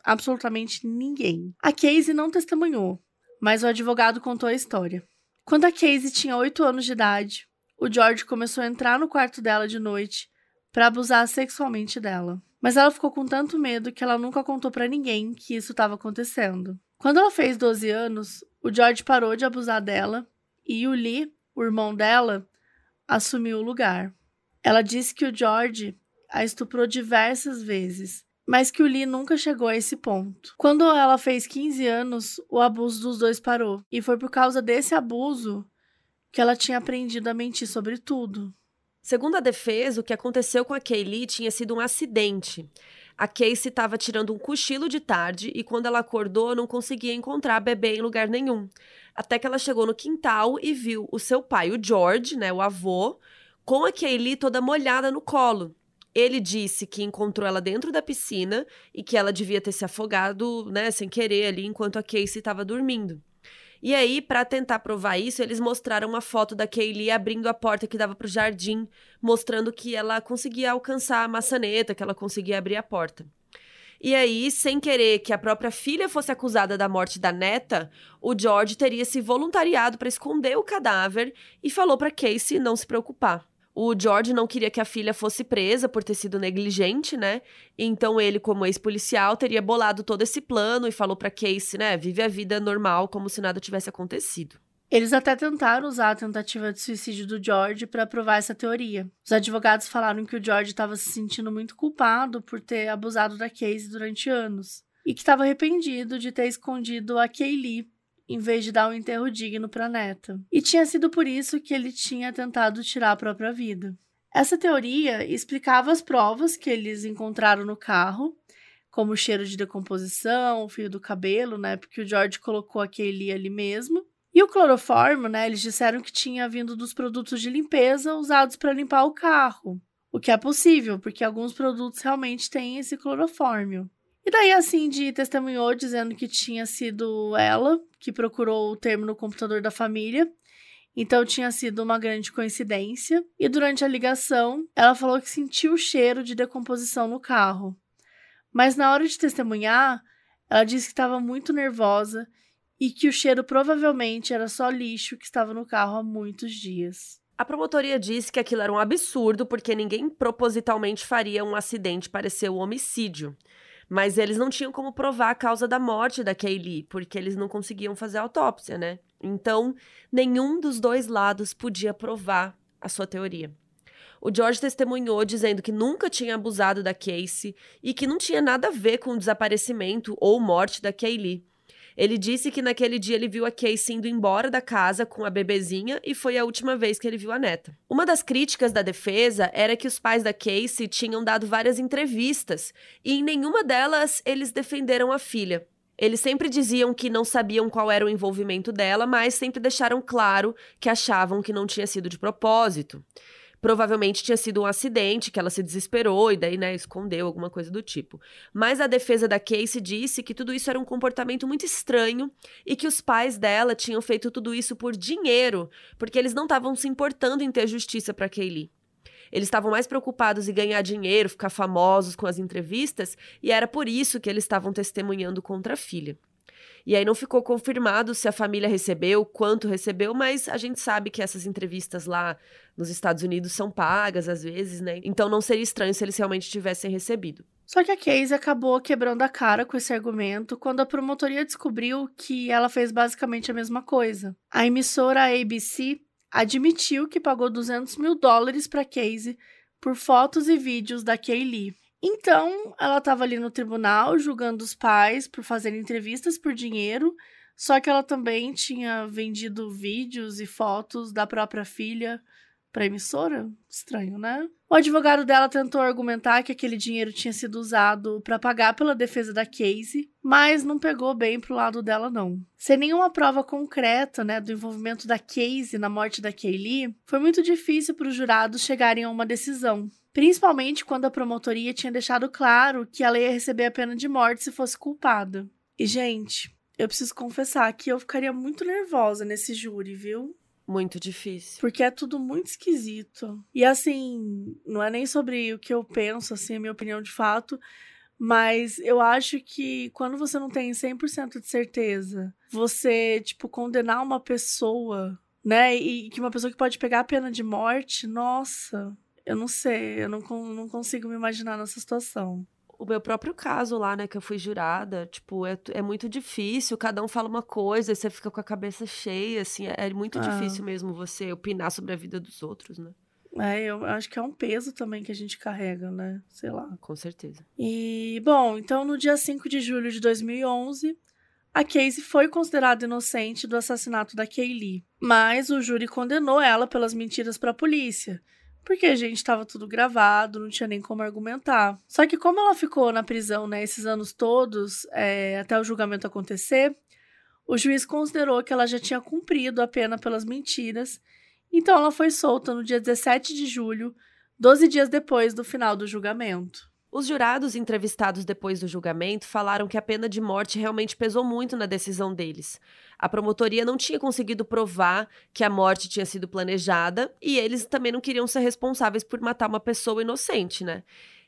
Absolutamente ninguém. A Casey não testemunhou, mas o advogado contou a história. Quando a Casey tinha 8 anos de idade, o George começou a entrar no quarto dela de noite para abusar sexualmente dela. Mas ela ficou com tanto medo que ela nunca contou para ninguém que isso estava acontecendo. Quando ela fez 12 anos, o George parou de abusar dela e o Lee, o irmão dela, assumiu o lugar. Ela disse que o George a estuprou diversas vezes, mas que o Lee nunca chegou a esse ponto. Quando ela fez 15 anos, o abuso dos dois parou, e foi por causa desse abuso que ela tinha aprendido a mentir sobre tudo. Segundo a defesa, o que aconteceu com a Kaylee tinha sido um acidente. A Casey estava tirando um cochilo de tarde e quando ela acordou não conseguia encontrar a bebê em lugar nenhum. Até que ela chegou no quintal e viu o seu pai, o George, né, o avô, com a Kaylee toda molhada no colo. Ele disse que encontrou ela dentro da piscina e que ela devia ter se afogado, né, sem querer ali enquanto a Casey estava dormindo. E aí, para tentar provar isso, eles mostraram uma foto da Kaylee abrindo a porta que dava para o jardim, mostrando que ela conseguia alcançar a maçaneta, que ela conseguia abrir a porta. E aí, sem querer que a própria filha fosse acusada da morte da neta, o George teria se voluntariado para esconder o cadáver e falou para Casey não se preocupar. O George não queria que a filha fosse presa por ter sido negligente, né? Então ele, como ex-policial, teria bolado todo esse plano e falou para Casey, né, vive a vida normal como se nada tivesse acontecido. Eles até tentaram usar a tentativa de suicídio do George para provar essa teoria. Os advogados falaram que o George estava se sentindo muito culpado por ter abusado da Casey durante anos e que estava arrependido de ter escondido a Kaylee em vez de dar um enterro digno para a neta. E tinha sido por isso que ele tinha tentado tirar a própria vida. Essa teoria explicava as provas que eles encontraram no carro, como o cheiro de decomposição, o fio do cabelo, né? Porque o George colocou a Kaylee ali mesmo. E o cloroformo, né? Eles disseram que tinha vindo dos produtos de limpeza usados para limpar o carro. O que é possível, porque alguns produtos realmente têm esse clorofórmio. E daí a Cindy testemunhou dizendo que tinha sido ela que procurou o termo no computador da família. Então tinha sido uma grande coincidência. E durante a ligação, ela falou que sentiu o cheiro de decomposição no carro. Mas na hora de testemunhar, ela disse que estava muito nervosa e que o cheiro provavelmente era só lixo que estava no carro há muitos dias. A promotoria disse que aquilo era um absurdo porque ninguém propositalmente faria um acidente parecer um homicídio. Mas eles não tinham como provar a causa da morte da Kaylee, porque eles não conseguiam fazer autópsia, né? Então, nenhum dos dois lados podia provar a sua teoria. O George testemunhou dizendo que nunca tinha abusado da Casey e que não tinha nada a ver com o desaparecimento ou morte da Kaylee. Ele disse que naquele dia ele viu a Casey indo embora da casa com a bebezinha e foi a última vez que ele viu a neta. Uma das críticas da defesa era que os pais da Casey tinham dado várias entrevistas e em nenhuma delas eles defenderam a filha. Eles sempre diziam que não sabiam qual era o envolvimento dela, mas sempre deixaram claro que achavam que não tinha sido de propósito. Provavelmente tinha sido um acidente, que ela se desesperou e daí, né, escondeu alguma coisa do tipo. Mas a defesa da Casey disse que tudo isso era um comportamento muito estranho e que os pais dela tinham feito tudo isso por dinheiro, porque eles não estavam se importando em ter justiça para Kaylee. Eles estavam mais preocupados em ganhar dinheiro, ficar famosos com as entrevistas, e era por isso que eles estavam testemunhando contra a filha. E aí não ficou confirmado se a família recebeu, quanto recebeu, mas a gente sabe que essas entrevistas lá nos Estados Unidos são pagas às vezes, né? Então não seria estranho se eles realmente tivessem recebido. Só que a Casey acabou quebrando a cara com esse argumento quando a promotoria descobriu que ela fez basicamente a mesma coisa. A emissora ABC admitiu que pagou 200 mil dólares para Casey por fotos e vídeos da Kaylee. Então, ela estava ali no tribunal julgando os pais por fazerem entrevistas por dinheiro, só que ela também tinha vendido vídeos e fotos da própria filha para emissora? Estranho, né? O advogado dela tentou argumentar que aquele dinheiro tinha sido usado para pagar pela defesa da Casey, mas não pegou bem pro lado dela não. Sem nenhuma prova concreta, né, do envolvimento da Casey na morte da Kaylee, foi muito difícil para os jurados chegarem a uma decisão principalmente quando a promotoria tinha deixado claro que ela ia receber a pena de morte se fosse culpada. E, gente, eu preciso confessar que eu ficaria muito nervosa nesse júri, viu? Muito difícil. Porque é tudo muito esquisito. E assim, não é nem sobre o que eu penso, assim, a minha opinião de fato, mas eu acho que quando você não tem 100% de certeza, você, tipo, condenar uma pessoa, né? E que uma pessoa que pode pegar a pena de morte, nossa, eu não sei, eu não, não consigo me imaginar nessa situação. O meu próprio caso lá, né, que eu fui jurada, tipo, é, é muito difícil, cada um fala uma coisa e você fica com a cabeça cheia, assim, é, é muito ah. difícil mesmo você opinar sobre a vida dos outros, né? É, eu acho que é um peso também que a gente carrega, né? Sei lá. Com certeza. E, bom, então no dia 5 de julho de 2011, a Casey foi considerada inocente do assassinato da Kaylee, mas o júri condenou ela pelas mentiras para a polícia porque a gente estava tudo gravado, não tinha nem como argumentar. Só que como ela ficou na prisão, né, esses anos todos, é, até o julgamento acontecer, o juiz considerou que ela já tinha cumprido a pena pelas mentiras, então ela foi solta no dia 17 de julho, 12 dias depois do final do julgamento. Os jurados entrevistados depois do julgamento falaram que a pena de morte realmente pesou muito na decisão deles. A promotoria não tinha conseguido provar que a morte tinha sido planejada e eles também não queriam ser responsáveis por matar uma pessoa inocente, né?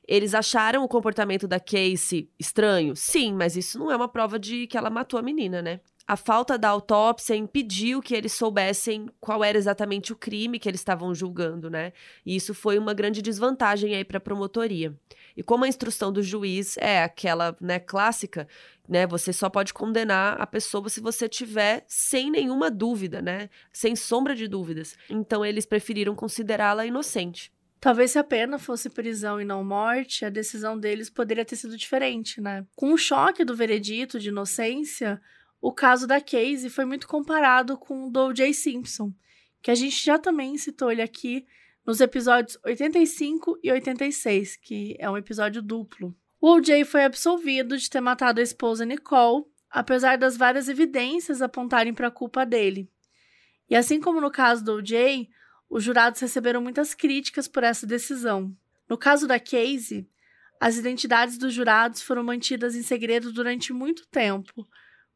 Eles acharam o comportamento da Casey estranho? Sim, mas isso não é uma prova de que ela matou a menina, né? A falta da autópsia impediu que eles soubessem qual era exatamente o crime que eles estavam julgando, né? E isso foi uma grande desvantagem aí para a promotoria. E como a instrução do juiz é aquela, né, clássica, né, você só pode condenar a pessoa se você tiver sem nenhuma dúvida, né? Sem sombra de dúvidas. Então eles preferiram considerá-la inocente. Talvez se a pena fosse prisão e não morte, a decisão deles poderia ter sido diferente, né? Com o choque do veredito de inocência, o caso da Casey foi muito comparado com o do O.J. Simpson, que a gente já também citou ele aqui nos episódios 85 e 86, que é um episódio duplo. O O.J. foi absolvido de ter matado a esposa Nicole, apesar das várias evidências apontarem para a culpa dele. E assim como no caso do O.J., os jurados receberam muitas críticas por essa decisão. No caso da Casey, as identidades dos jurados foram mantidas em segredo durante muito tempo,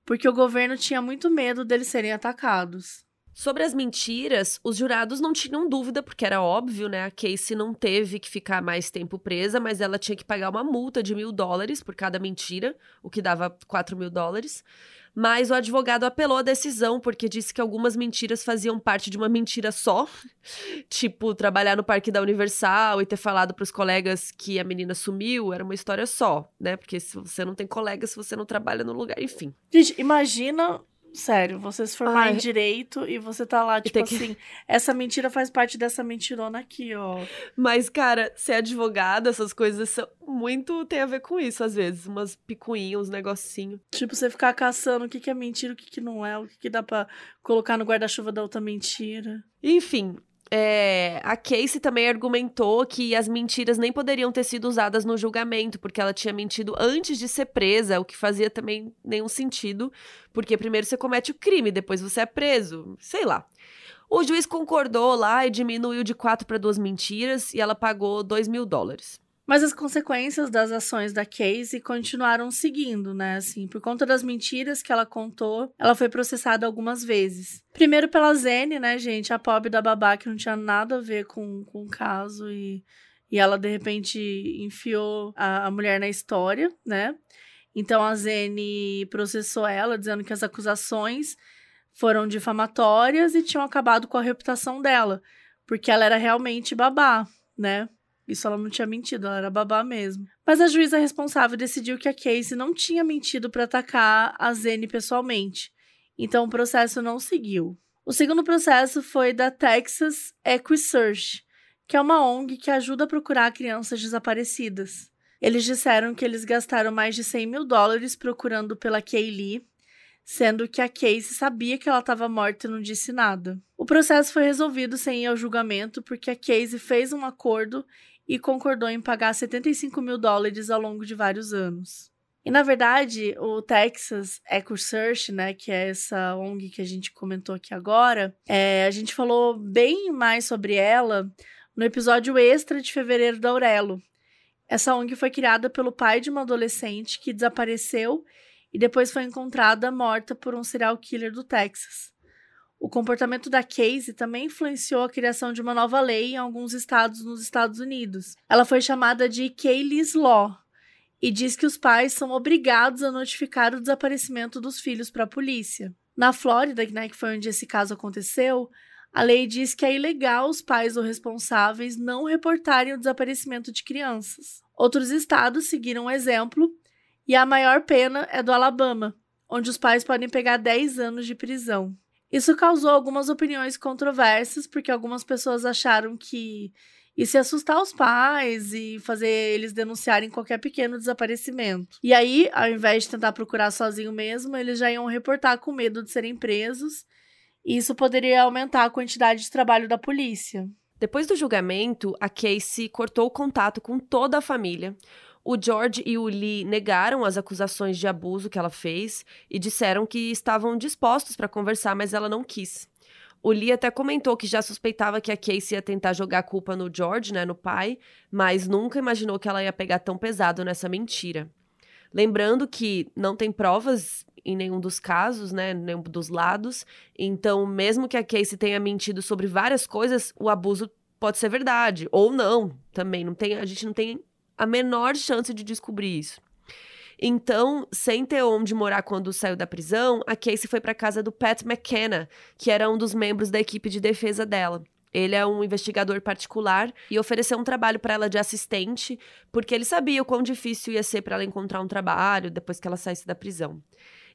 porque o governo tinha muito medo deles serem atacados. Sobre as mentiras, os jurados não tinham dúvida, porque era óbvio, né? A Casey não teve que ficar mais tempo presa, mas ela tinha que pagar uma multa de mil dólares por cada mentira, o que dava quatro mil dólares. Mas o advogado apelou a decisão porque disse que algumas mentiras faziam parte de uma mentira só. tipo, trabalhar no parque da Universal e ter falado para os colegas que a menina sumiu era uma história só, né? Porque se você não tem colega, se você não trabalha no lugar, enfim. Gente, imagina Sério, você se formar Ai. em direito e você tá lá, tipo que... assim, essa mentira faz parte dessa mentirona aqui, ó. Mas, cara, ser advogado, essas coisas são muito tem a ver com isso, às vezes. Umas picuinhas, uns negocinho. Tipo, você ficar caçando o que, que é mentira, o que, que não é, o que, que dá pra colocar no guarda-chuva da outra mentira. Enfim, é, a Casey também argumentou que as mentiras nem poderiam ter sido usadas no julgamento, porque ela tinha mentido antes de ser presa, o que fazia também nenhum sentido, porque primeiro você comete o crime, depois você é preso, sei lá. O juiz concordou lá e diminuiu de quatro para duas mentiras e ela pagou dois mil dólares. Mas as consequências das ações da Casey continuaram seguindo, né? Assim, por conta das mentiras que ela contou, ela foi processada algumas vezes. Primeiro pela Zene, né, gente? A pobre da babá que não tinha nada a ver com, com o caso e, e ela, de repente, enfiou a, a mulher na história, né? Então a Zene processou ela, dizendo que as acusações foram difamatórias e tinham acabado com a reputação dela, porque ela era realmente babá, né? Isso ela não tinha mentido, ela era babá mesmo. Mas a juíza responsável decidiu que a Casey não tinha mentido para atacar a Zene pessoalmente. Então o processo não seguiu. O segundo processo foi da Texas EquiSearch, que é uma ONG que ajuda a procurar crianças desaparecidas. Eles disseram que eles gastaram mais de 100 mil dólares procurando pela Kaylee, sendo que a Casey sabia que ela estava morta e não disse nada. O processo foi resolvido sem ir ao julgamento porque a Casey fez um acordo e concordou em pagar 75 mil dólares ao longo de vários anos. E na verdade, o Texas EcoSearch, né, que é essa ONG que a gente comentou aqui agora, é, a gente falou bem mais sobre ela no episódio extra de fevereiro da Aurelo. Essa ONG foi criada pelo pai de uma adolescente que desapareceu e depois foi encontrada morta por um serial killer do Texas. O comportamento da Casey também influenciou a criação de uma nova lei em alguns estados nos Estados Unidos. Ela foi chamada de Kaylee's Law e diz que os pais são obrigados a notificar o desaparecimento dos filhos para a polícia. Na Flórida, né, que foi onde esse caso aconteceu, a lei diz que é ilegal os pais ou responsáveis não reportarem o desaparecimento de crianças. Outros estados seguiram o exemplo e a maior pena é do Alabama, onde os pais podem pegar 10 anos de prisão. Isso causou algumas opiniões controversas, porque algumas pessoas acharam que isso ia assustar os pais e fazer eles denunciarem qualquer pequeno desaparecimento. E aí, ao invés de tentar procurar sozinho mesmo, eles já iam reportar com medo de serem presos, e isso poderia aumentar a quantidade de trabalho da polícia. Depois do julgamento, a Casey cortou o contato com toda a família. O George e o Lee negaram as acusações de abuso que ela fez e disseram que estavam dispostos para conversar, mas ela não quis. O Lee até comentou que já suspeitava que a Casey ia tentar jogar a culpa no George, né, no pai, mas nunca imaginou que ela ia pegar tão pesado nessa mentira. Lembrando que não tem provas em nenhum dos casos, né, nenhum dos lados. Então, mesmo que a Casey tenha mentido sobre várias coisas, o abuso pode ser verdade ou não. Também não tem, a gente não tem a menor chance de descobrir isso. Então, sem ter onde morar quando saiu da prisão, a Casey foi para casa do Pat McKenna, que era um dos membros da equipe de defesa dela. Ele é um investigador particular e ofereceu um trabalho para ela de assistente, porque ele sabia o quão difícil ia ser para ela encontrar um trabalho depois que ela saísse da prisão.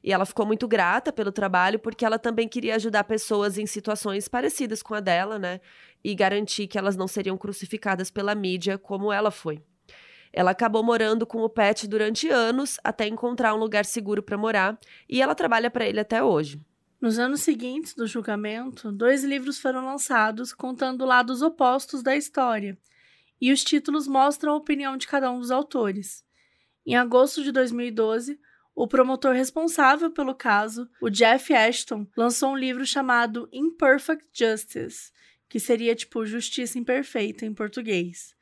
E ela ficou muito grata pelo trabalho, porque ela também queria ajudar pessoas em situações parecidas com a dela, né? E garantir que elas não seriam crucificadas pela mídia como ela foi. Ela acabou morando com o Pet durante anos até encontrar um lugar seguro para morar, e ela trabalha para ele até hoje. Nos anos seguintes do julgamento, dois livros foram lançados contando lados opostos da história, e os títulos mostram a opinião de cada um dos autores. Em agosto de 2012, o promotor responsável pelo caso, o Jeff Ashton, lançou um livro chamado Imperfect Justice, que seria tipo Justiça Imperfeita em português.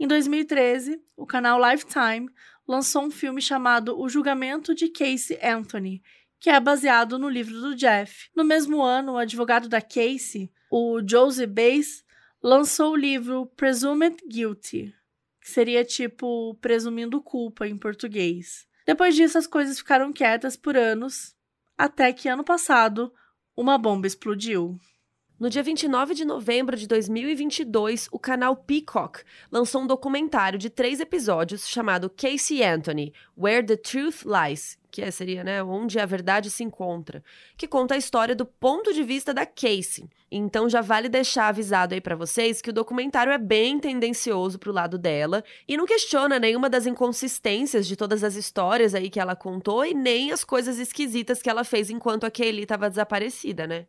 Em 2013, o canal Lifetime lançou um filme chamado O Julgamento de Casey Anthony, que é baseado no livro do Jeff. No mesmo ano, o advogado da Casey, o Josie Bass, lançou o livro Presumed Guilty, que seria tipo presumindo culpa em português. Depois disso, as coisas ficaram quietas por anos, até que ano passado, uma bomba explodiu. No dia 29 de novembro de 2022, o canal Peacock lançou um documentário de três episódios chamado Casey Anthony, Where the Truth Lies, que seria, né, onde a verdade se encontra, que conta a história do ponto de vista da Casey. Então já vale deixar avisado aí para vocês que o documentário é bem tendencioso pro lado dela e não questiona nenhuma das inconsistências de todas as histórias aí que ela contou e nem as coisas esquisitas que ela fez enquanto a Kaylee estava desaparecida, né?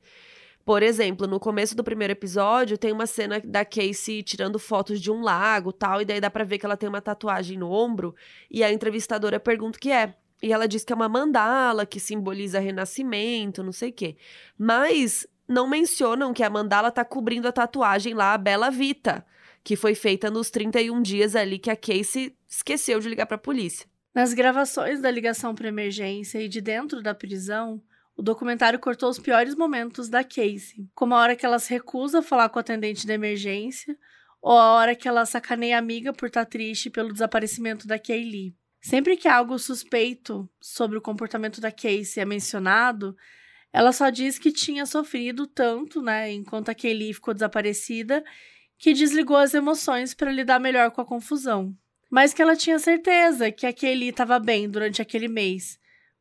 Por exemplo, no começo do primeiro episódio, tem uma cena da Casey tirando fotos de um lago tal, e daí dá pra ver que ela tem uma tatuagem no ombro, e a entrevistadora pergunta o que é. E ela diz que é uma mandala, que simboliza renascimento, não sei o quê. Mas não mencionam que a mandala tá cobrindo a tatuagem lá, a Bela Vita, que foi feita nos 31 dias ali que a Casey esqueceu de ligar pra polícia. Nas gravações da ligação para emergência e de dentro da prisão, o documentário cortou os piores momentos da Casey, como a hora que ela se recusa a falar com o atendente da emergência, ou a hora que ela sacaneia a amiga por estar tá triste pelo desaparecimento da Kaylee. Sempre que algo suspeito sobre o comportamento da Casey é mencionado, ela só diz que tinha sofrido tanto, né, enquanto a Kaylee ficou desaparecida, que desligou as emoções para lidar melhor com a confusão. Mas que ela tinha certeza que a Kaylee estava bem durante aquele mês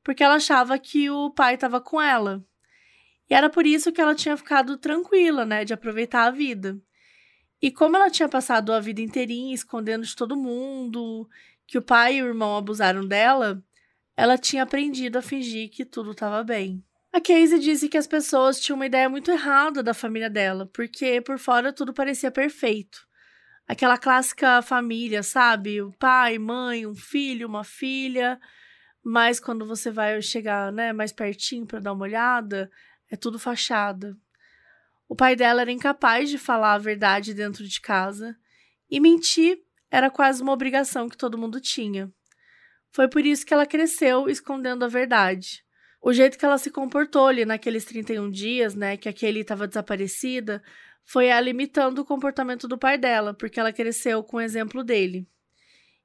porque ela achava que o pai estava com ela. E era por isso que ela tinha ficado tranquila, né, de aproveitar a vida. E como ela tinha passado a vida inteirinha escondendo de todo mundo que o pai e o irmão abusaram dela, ela tinha aprendido a fingir que tudo estava bem. A Casey disse que as pessoas tinham uma ideia muito errada da família dela, porque por fora tudo parecia perfeito. Aquela clássica família, sabe? O pai, mãe, um filho, uma filha, mas quando você vai chegar, né, mais pertinho para dar uma olhada, é tudo fachada. O pai dela era incapaz de falar a verdade dentro de casa, e mentir era quase uma obrigação que todo mundo tinha. Foi por isso que ela cresceu escondendo a verdade. O jeito que ela se comportou ali naqueles 31 dias, né, que a Kelly estava desaparecida, foi ela imitando o comportamento do pai dela, porque ela cresceu com o exemplo dele.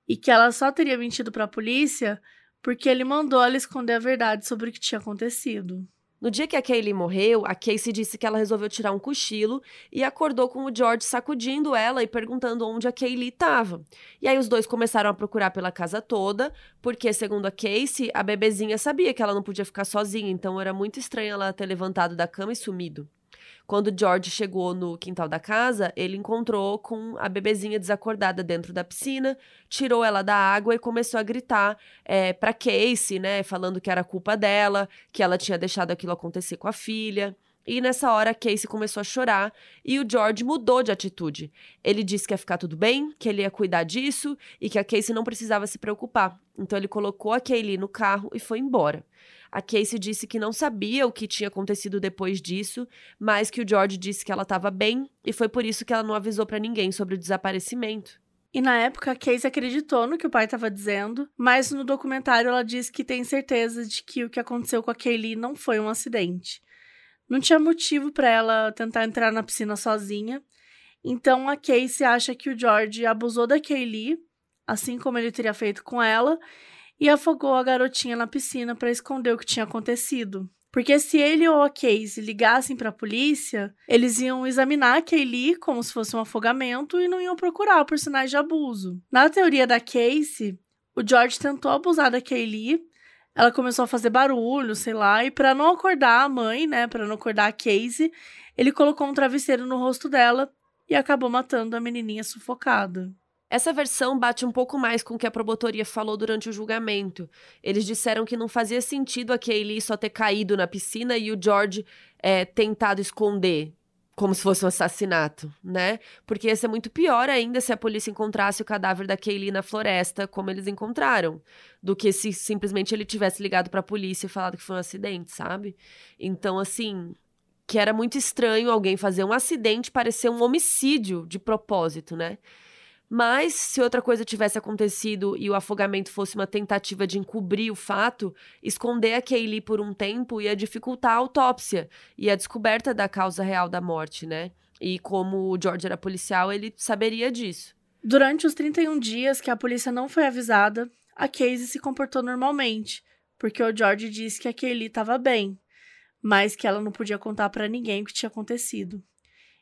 E que ela só teria mentido para a polícia porque ele mandou ela esconder a verdade sobre o que tinha acontecido. No dia que a Kaylee morreu, a Casey disse que ela resolveu tirar um cochilo e acordou com o George sacudindo ela e perguntando onde a Kaylee estava. E aí os dois começaram a procurar pela casa toda, porque, segundo a Casey, a bebezinha sabia que ela não podia ficar sozinha, então era muito estranho ela ter levantado da cama e sumido. Quando George chegou no quintal da casa, ele encontrou com a bebezinha desacordada dentro da piscina, tirou ela da água e começou a gritar é, para Casey, né, falando que era culpa dela, que ela tinha deixado aquilo acontecer com a filha. E nessa hora Casey começou a chorar e o George mudou de atitude. Ele disse que ia ficar tudo bem, que ele ia cuidar disso e que a Casey não precisava se preocupar. Então ele colocou a Kaylee no carro e foi embora. A Casey disse que não sabia o que tinha acontecido depois disso, mas que o George disse que ela estava bem e foi por isso que ela não avisou para ninguém sobre o desaparecimento. E na época, a Casey acreditou no que o pai estava dizendo, mas no documentário ela disse que tem certeza de que o que aconteceu com a Kaylee não foi um acidente. Não tinha motivo para ela tentar entrar na piscina sozinha, então a Casey acha que o George abusou da Kaylee, assim como ele teria feito com ela, e afogou a garotinha na piscina para esconder o que tinha acontecido. Porque se ele ou a Casey ligassem para a polícia, eles iam examinar a Kaylee como se fosse um afogamento e não iam procurar por sinais de abuso. Na teoria da Casey, o George tentou abusar da Kaylee, ela começou a fazer barulho, sei lá, e para não acordar a mãe, né, para não acordar a Casey, ele colocou um travesseiro no rosto dela e acabou matando a menininha sufocada. Essa versão bate um pouco mais com o que a promotoria falou durante o julgamento. Eles disseram que não fazia sentido a Kaylee só ter caído na piscina e o George é, tentado esconder, como se fosse um assassinato, né? Porque ia ser muito pior ainda se a polícia encontrasse o cadáver da Kaylee na floresta, como eles encontraram, do que se simplesmente ele tivesse ligado para a polícia e falado que foi um acidente, sabe? Então, assim, que era muito estranho alguém fazer um acidente parecer um homicídio de propósito, né? Mas, se outra coisa tivesse acontecido e o afogamento fosse uma tentativa de encobrir o fato, esconder a Kaylee por um tempo ia dificultar a autópsia e a descoberta da causa real da morte, né? E como o George era policial, ele saberia disso. Durante os 31 dias que a polícia não foi avisada, a Casey se comportou normalmente, porque o George disse que a Kaylee estava bem, mas que ela não podia contar para ninguém o que tinha acontecido.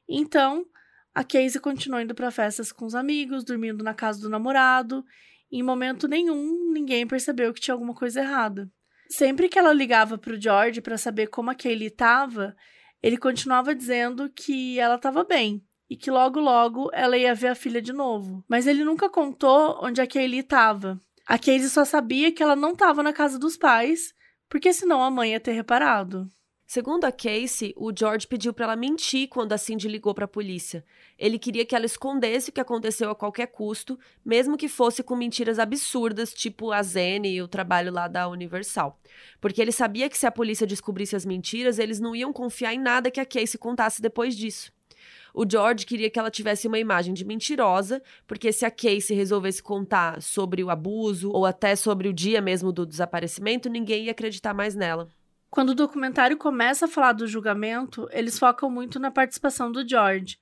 Então, a Casey continuou indo para festas com os amigos, dormindo na casa do namorado. E em momento nenhum, ninguém percebeu que tinha alguma coisa errada. Sempre que ela ligava para o George para saber como a Kaylee estava, ele continuava dizendo que ela estava bem e que logo logo ela ia ver a filha de novo. Mas ele nunca contou onde a Kaylee estava. A Casey só sabia que ela não estava na casa dos pais, porque senão a mãe ia ter reparado. Segundo a Casey, o George pediu para ela mentir quando a Cindy ligou para a polícia. Ele queria que ela escondesse o que aconteceu a qualquer custo, mesmo que fosse com mentiras absurdas, tipo a Zene e o trabalho lá da Universal. Porque ele sabia que se a polícia descobrisse as mentiras, eles não iam confiar em nada que a Casey contasse depois disso. O George queria que ela tivesse uma imagem de mentirosa, porque se a Casey resolvesse contar sobre o abuso ou até sobre o dia mesmo do desaparecimento, ninguém ia acreditar mais nela. Quando o documentário começa a falar do julgamento, eles focam muito na participação do George.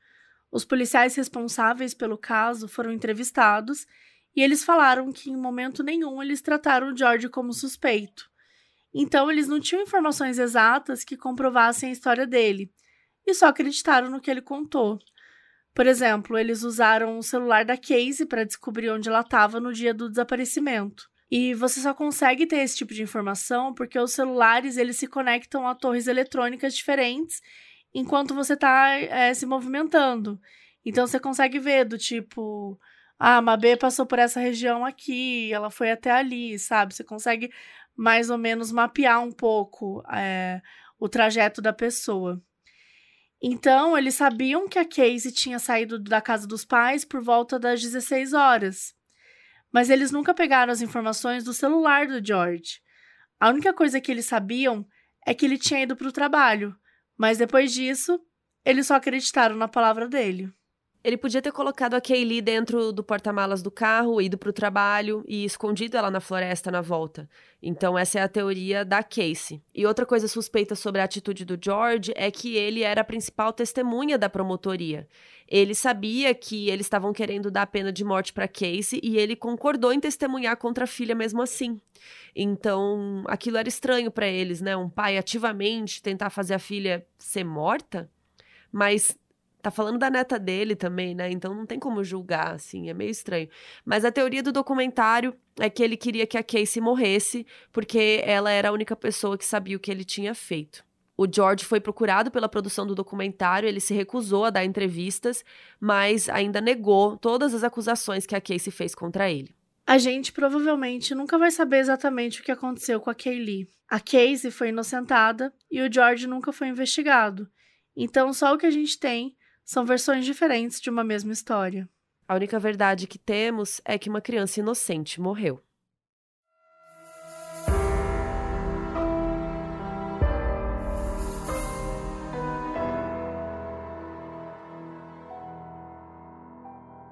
Os policiais responsáveis pelo caso foram entrevistados e eles falaram que em momento nenhum eles trataram o George como suspeito. Então eles não tinham informações exatas que comprovassem a história dele e só acreditaram no que ele contou. Por exemplo, eles usaram o celular da Casey para descobrir onde ela estava no dia do desaparecimento. E você só consegue ter esse tipo de informação porque os celulares eles se conectam a torres eletrônicas diferentes enquanto você está é, se movimentando. Então você consegue ver do tipo, ah, a Mabê passou por essa região aqui, ela foi até ali, sabe? Você consegue mais ou menos mapear um pouco é, o trajeto da pessoa. Então, eles sabiam que a Casey tinha saído da casa dos pais por volta das 16 horas mas eles nunca pegaram as informações do celular do George. A única coisa que eles sabiam é que ele tinha ido para o trabalho, mas depois disso, eles só acreditaram na palavra dele. Ele podia ter colocado a Kaylee dentro do porta-malas do carro, ido para o trabalho e escondido ela na floresta na volta. Então, essa é a teoria da Casey. E outra coisa suspeita sobre a atitude do George é que ele era a principal testemunha da promotoria. Ele sabia que eles estavam querendo dar a pena de morte para Casey e ele concordou em testemunhar contra a filha mesmo assim. Então, aquilo era estranho para eles, né? Um pai ativamente tentar fazer a filha ser morta. Mas Tá falando da neta dele também, né? Então não tem como julgar, assim, é meio estranho. Mas a teoria do documentário é que ele queria que a Casey morresse, porque ela era a única pessoa que sabia o que ele tinha feito. O George foi procurado pela produção do documentário, ele se recusou a dar entrevistas, mas ainda negou todas as acusações que a Casey fez contra ele. A gente provavelmente nunca vai saber exatamente o que aconteceu com a Kaylee. A Casey foi inocentada e o George nunca foi investigado. Então, só o que a gente tem são versões diferentes de uma mesma história. A única verdade que temos é que uma criança inocente morreu.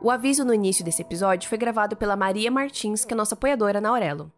O aviso no início desse episódio foi gravado pela Maria Martins, que é nossa apoiadora na Aurelo.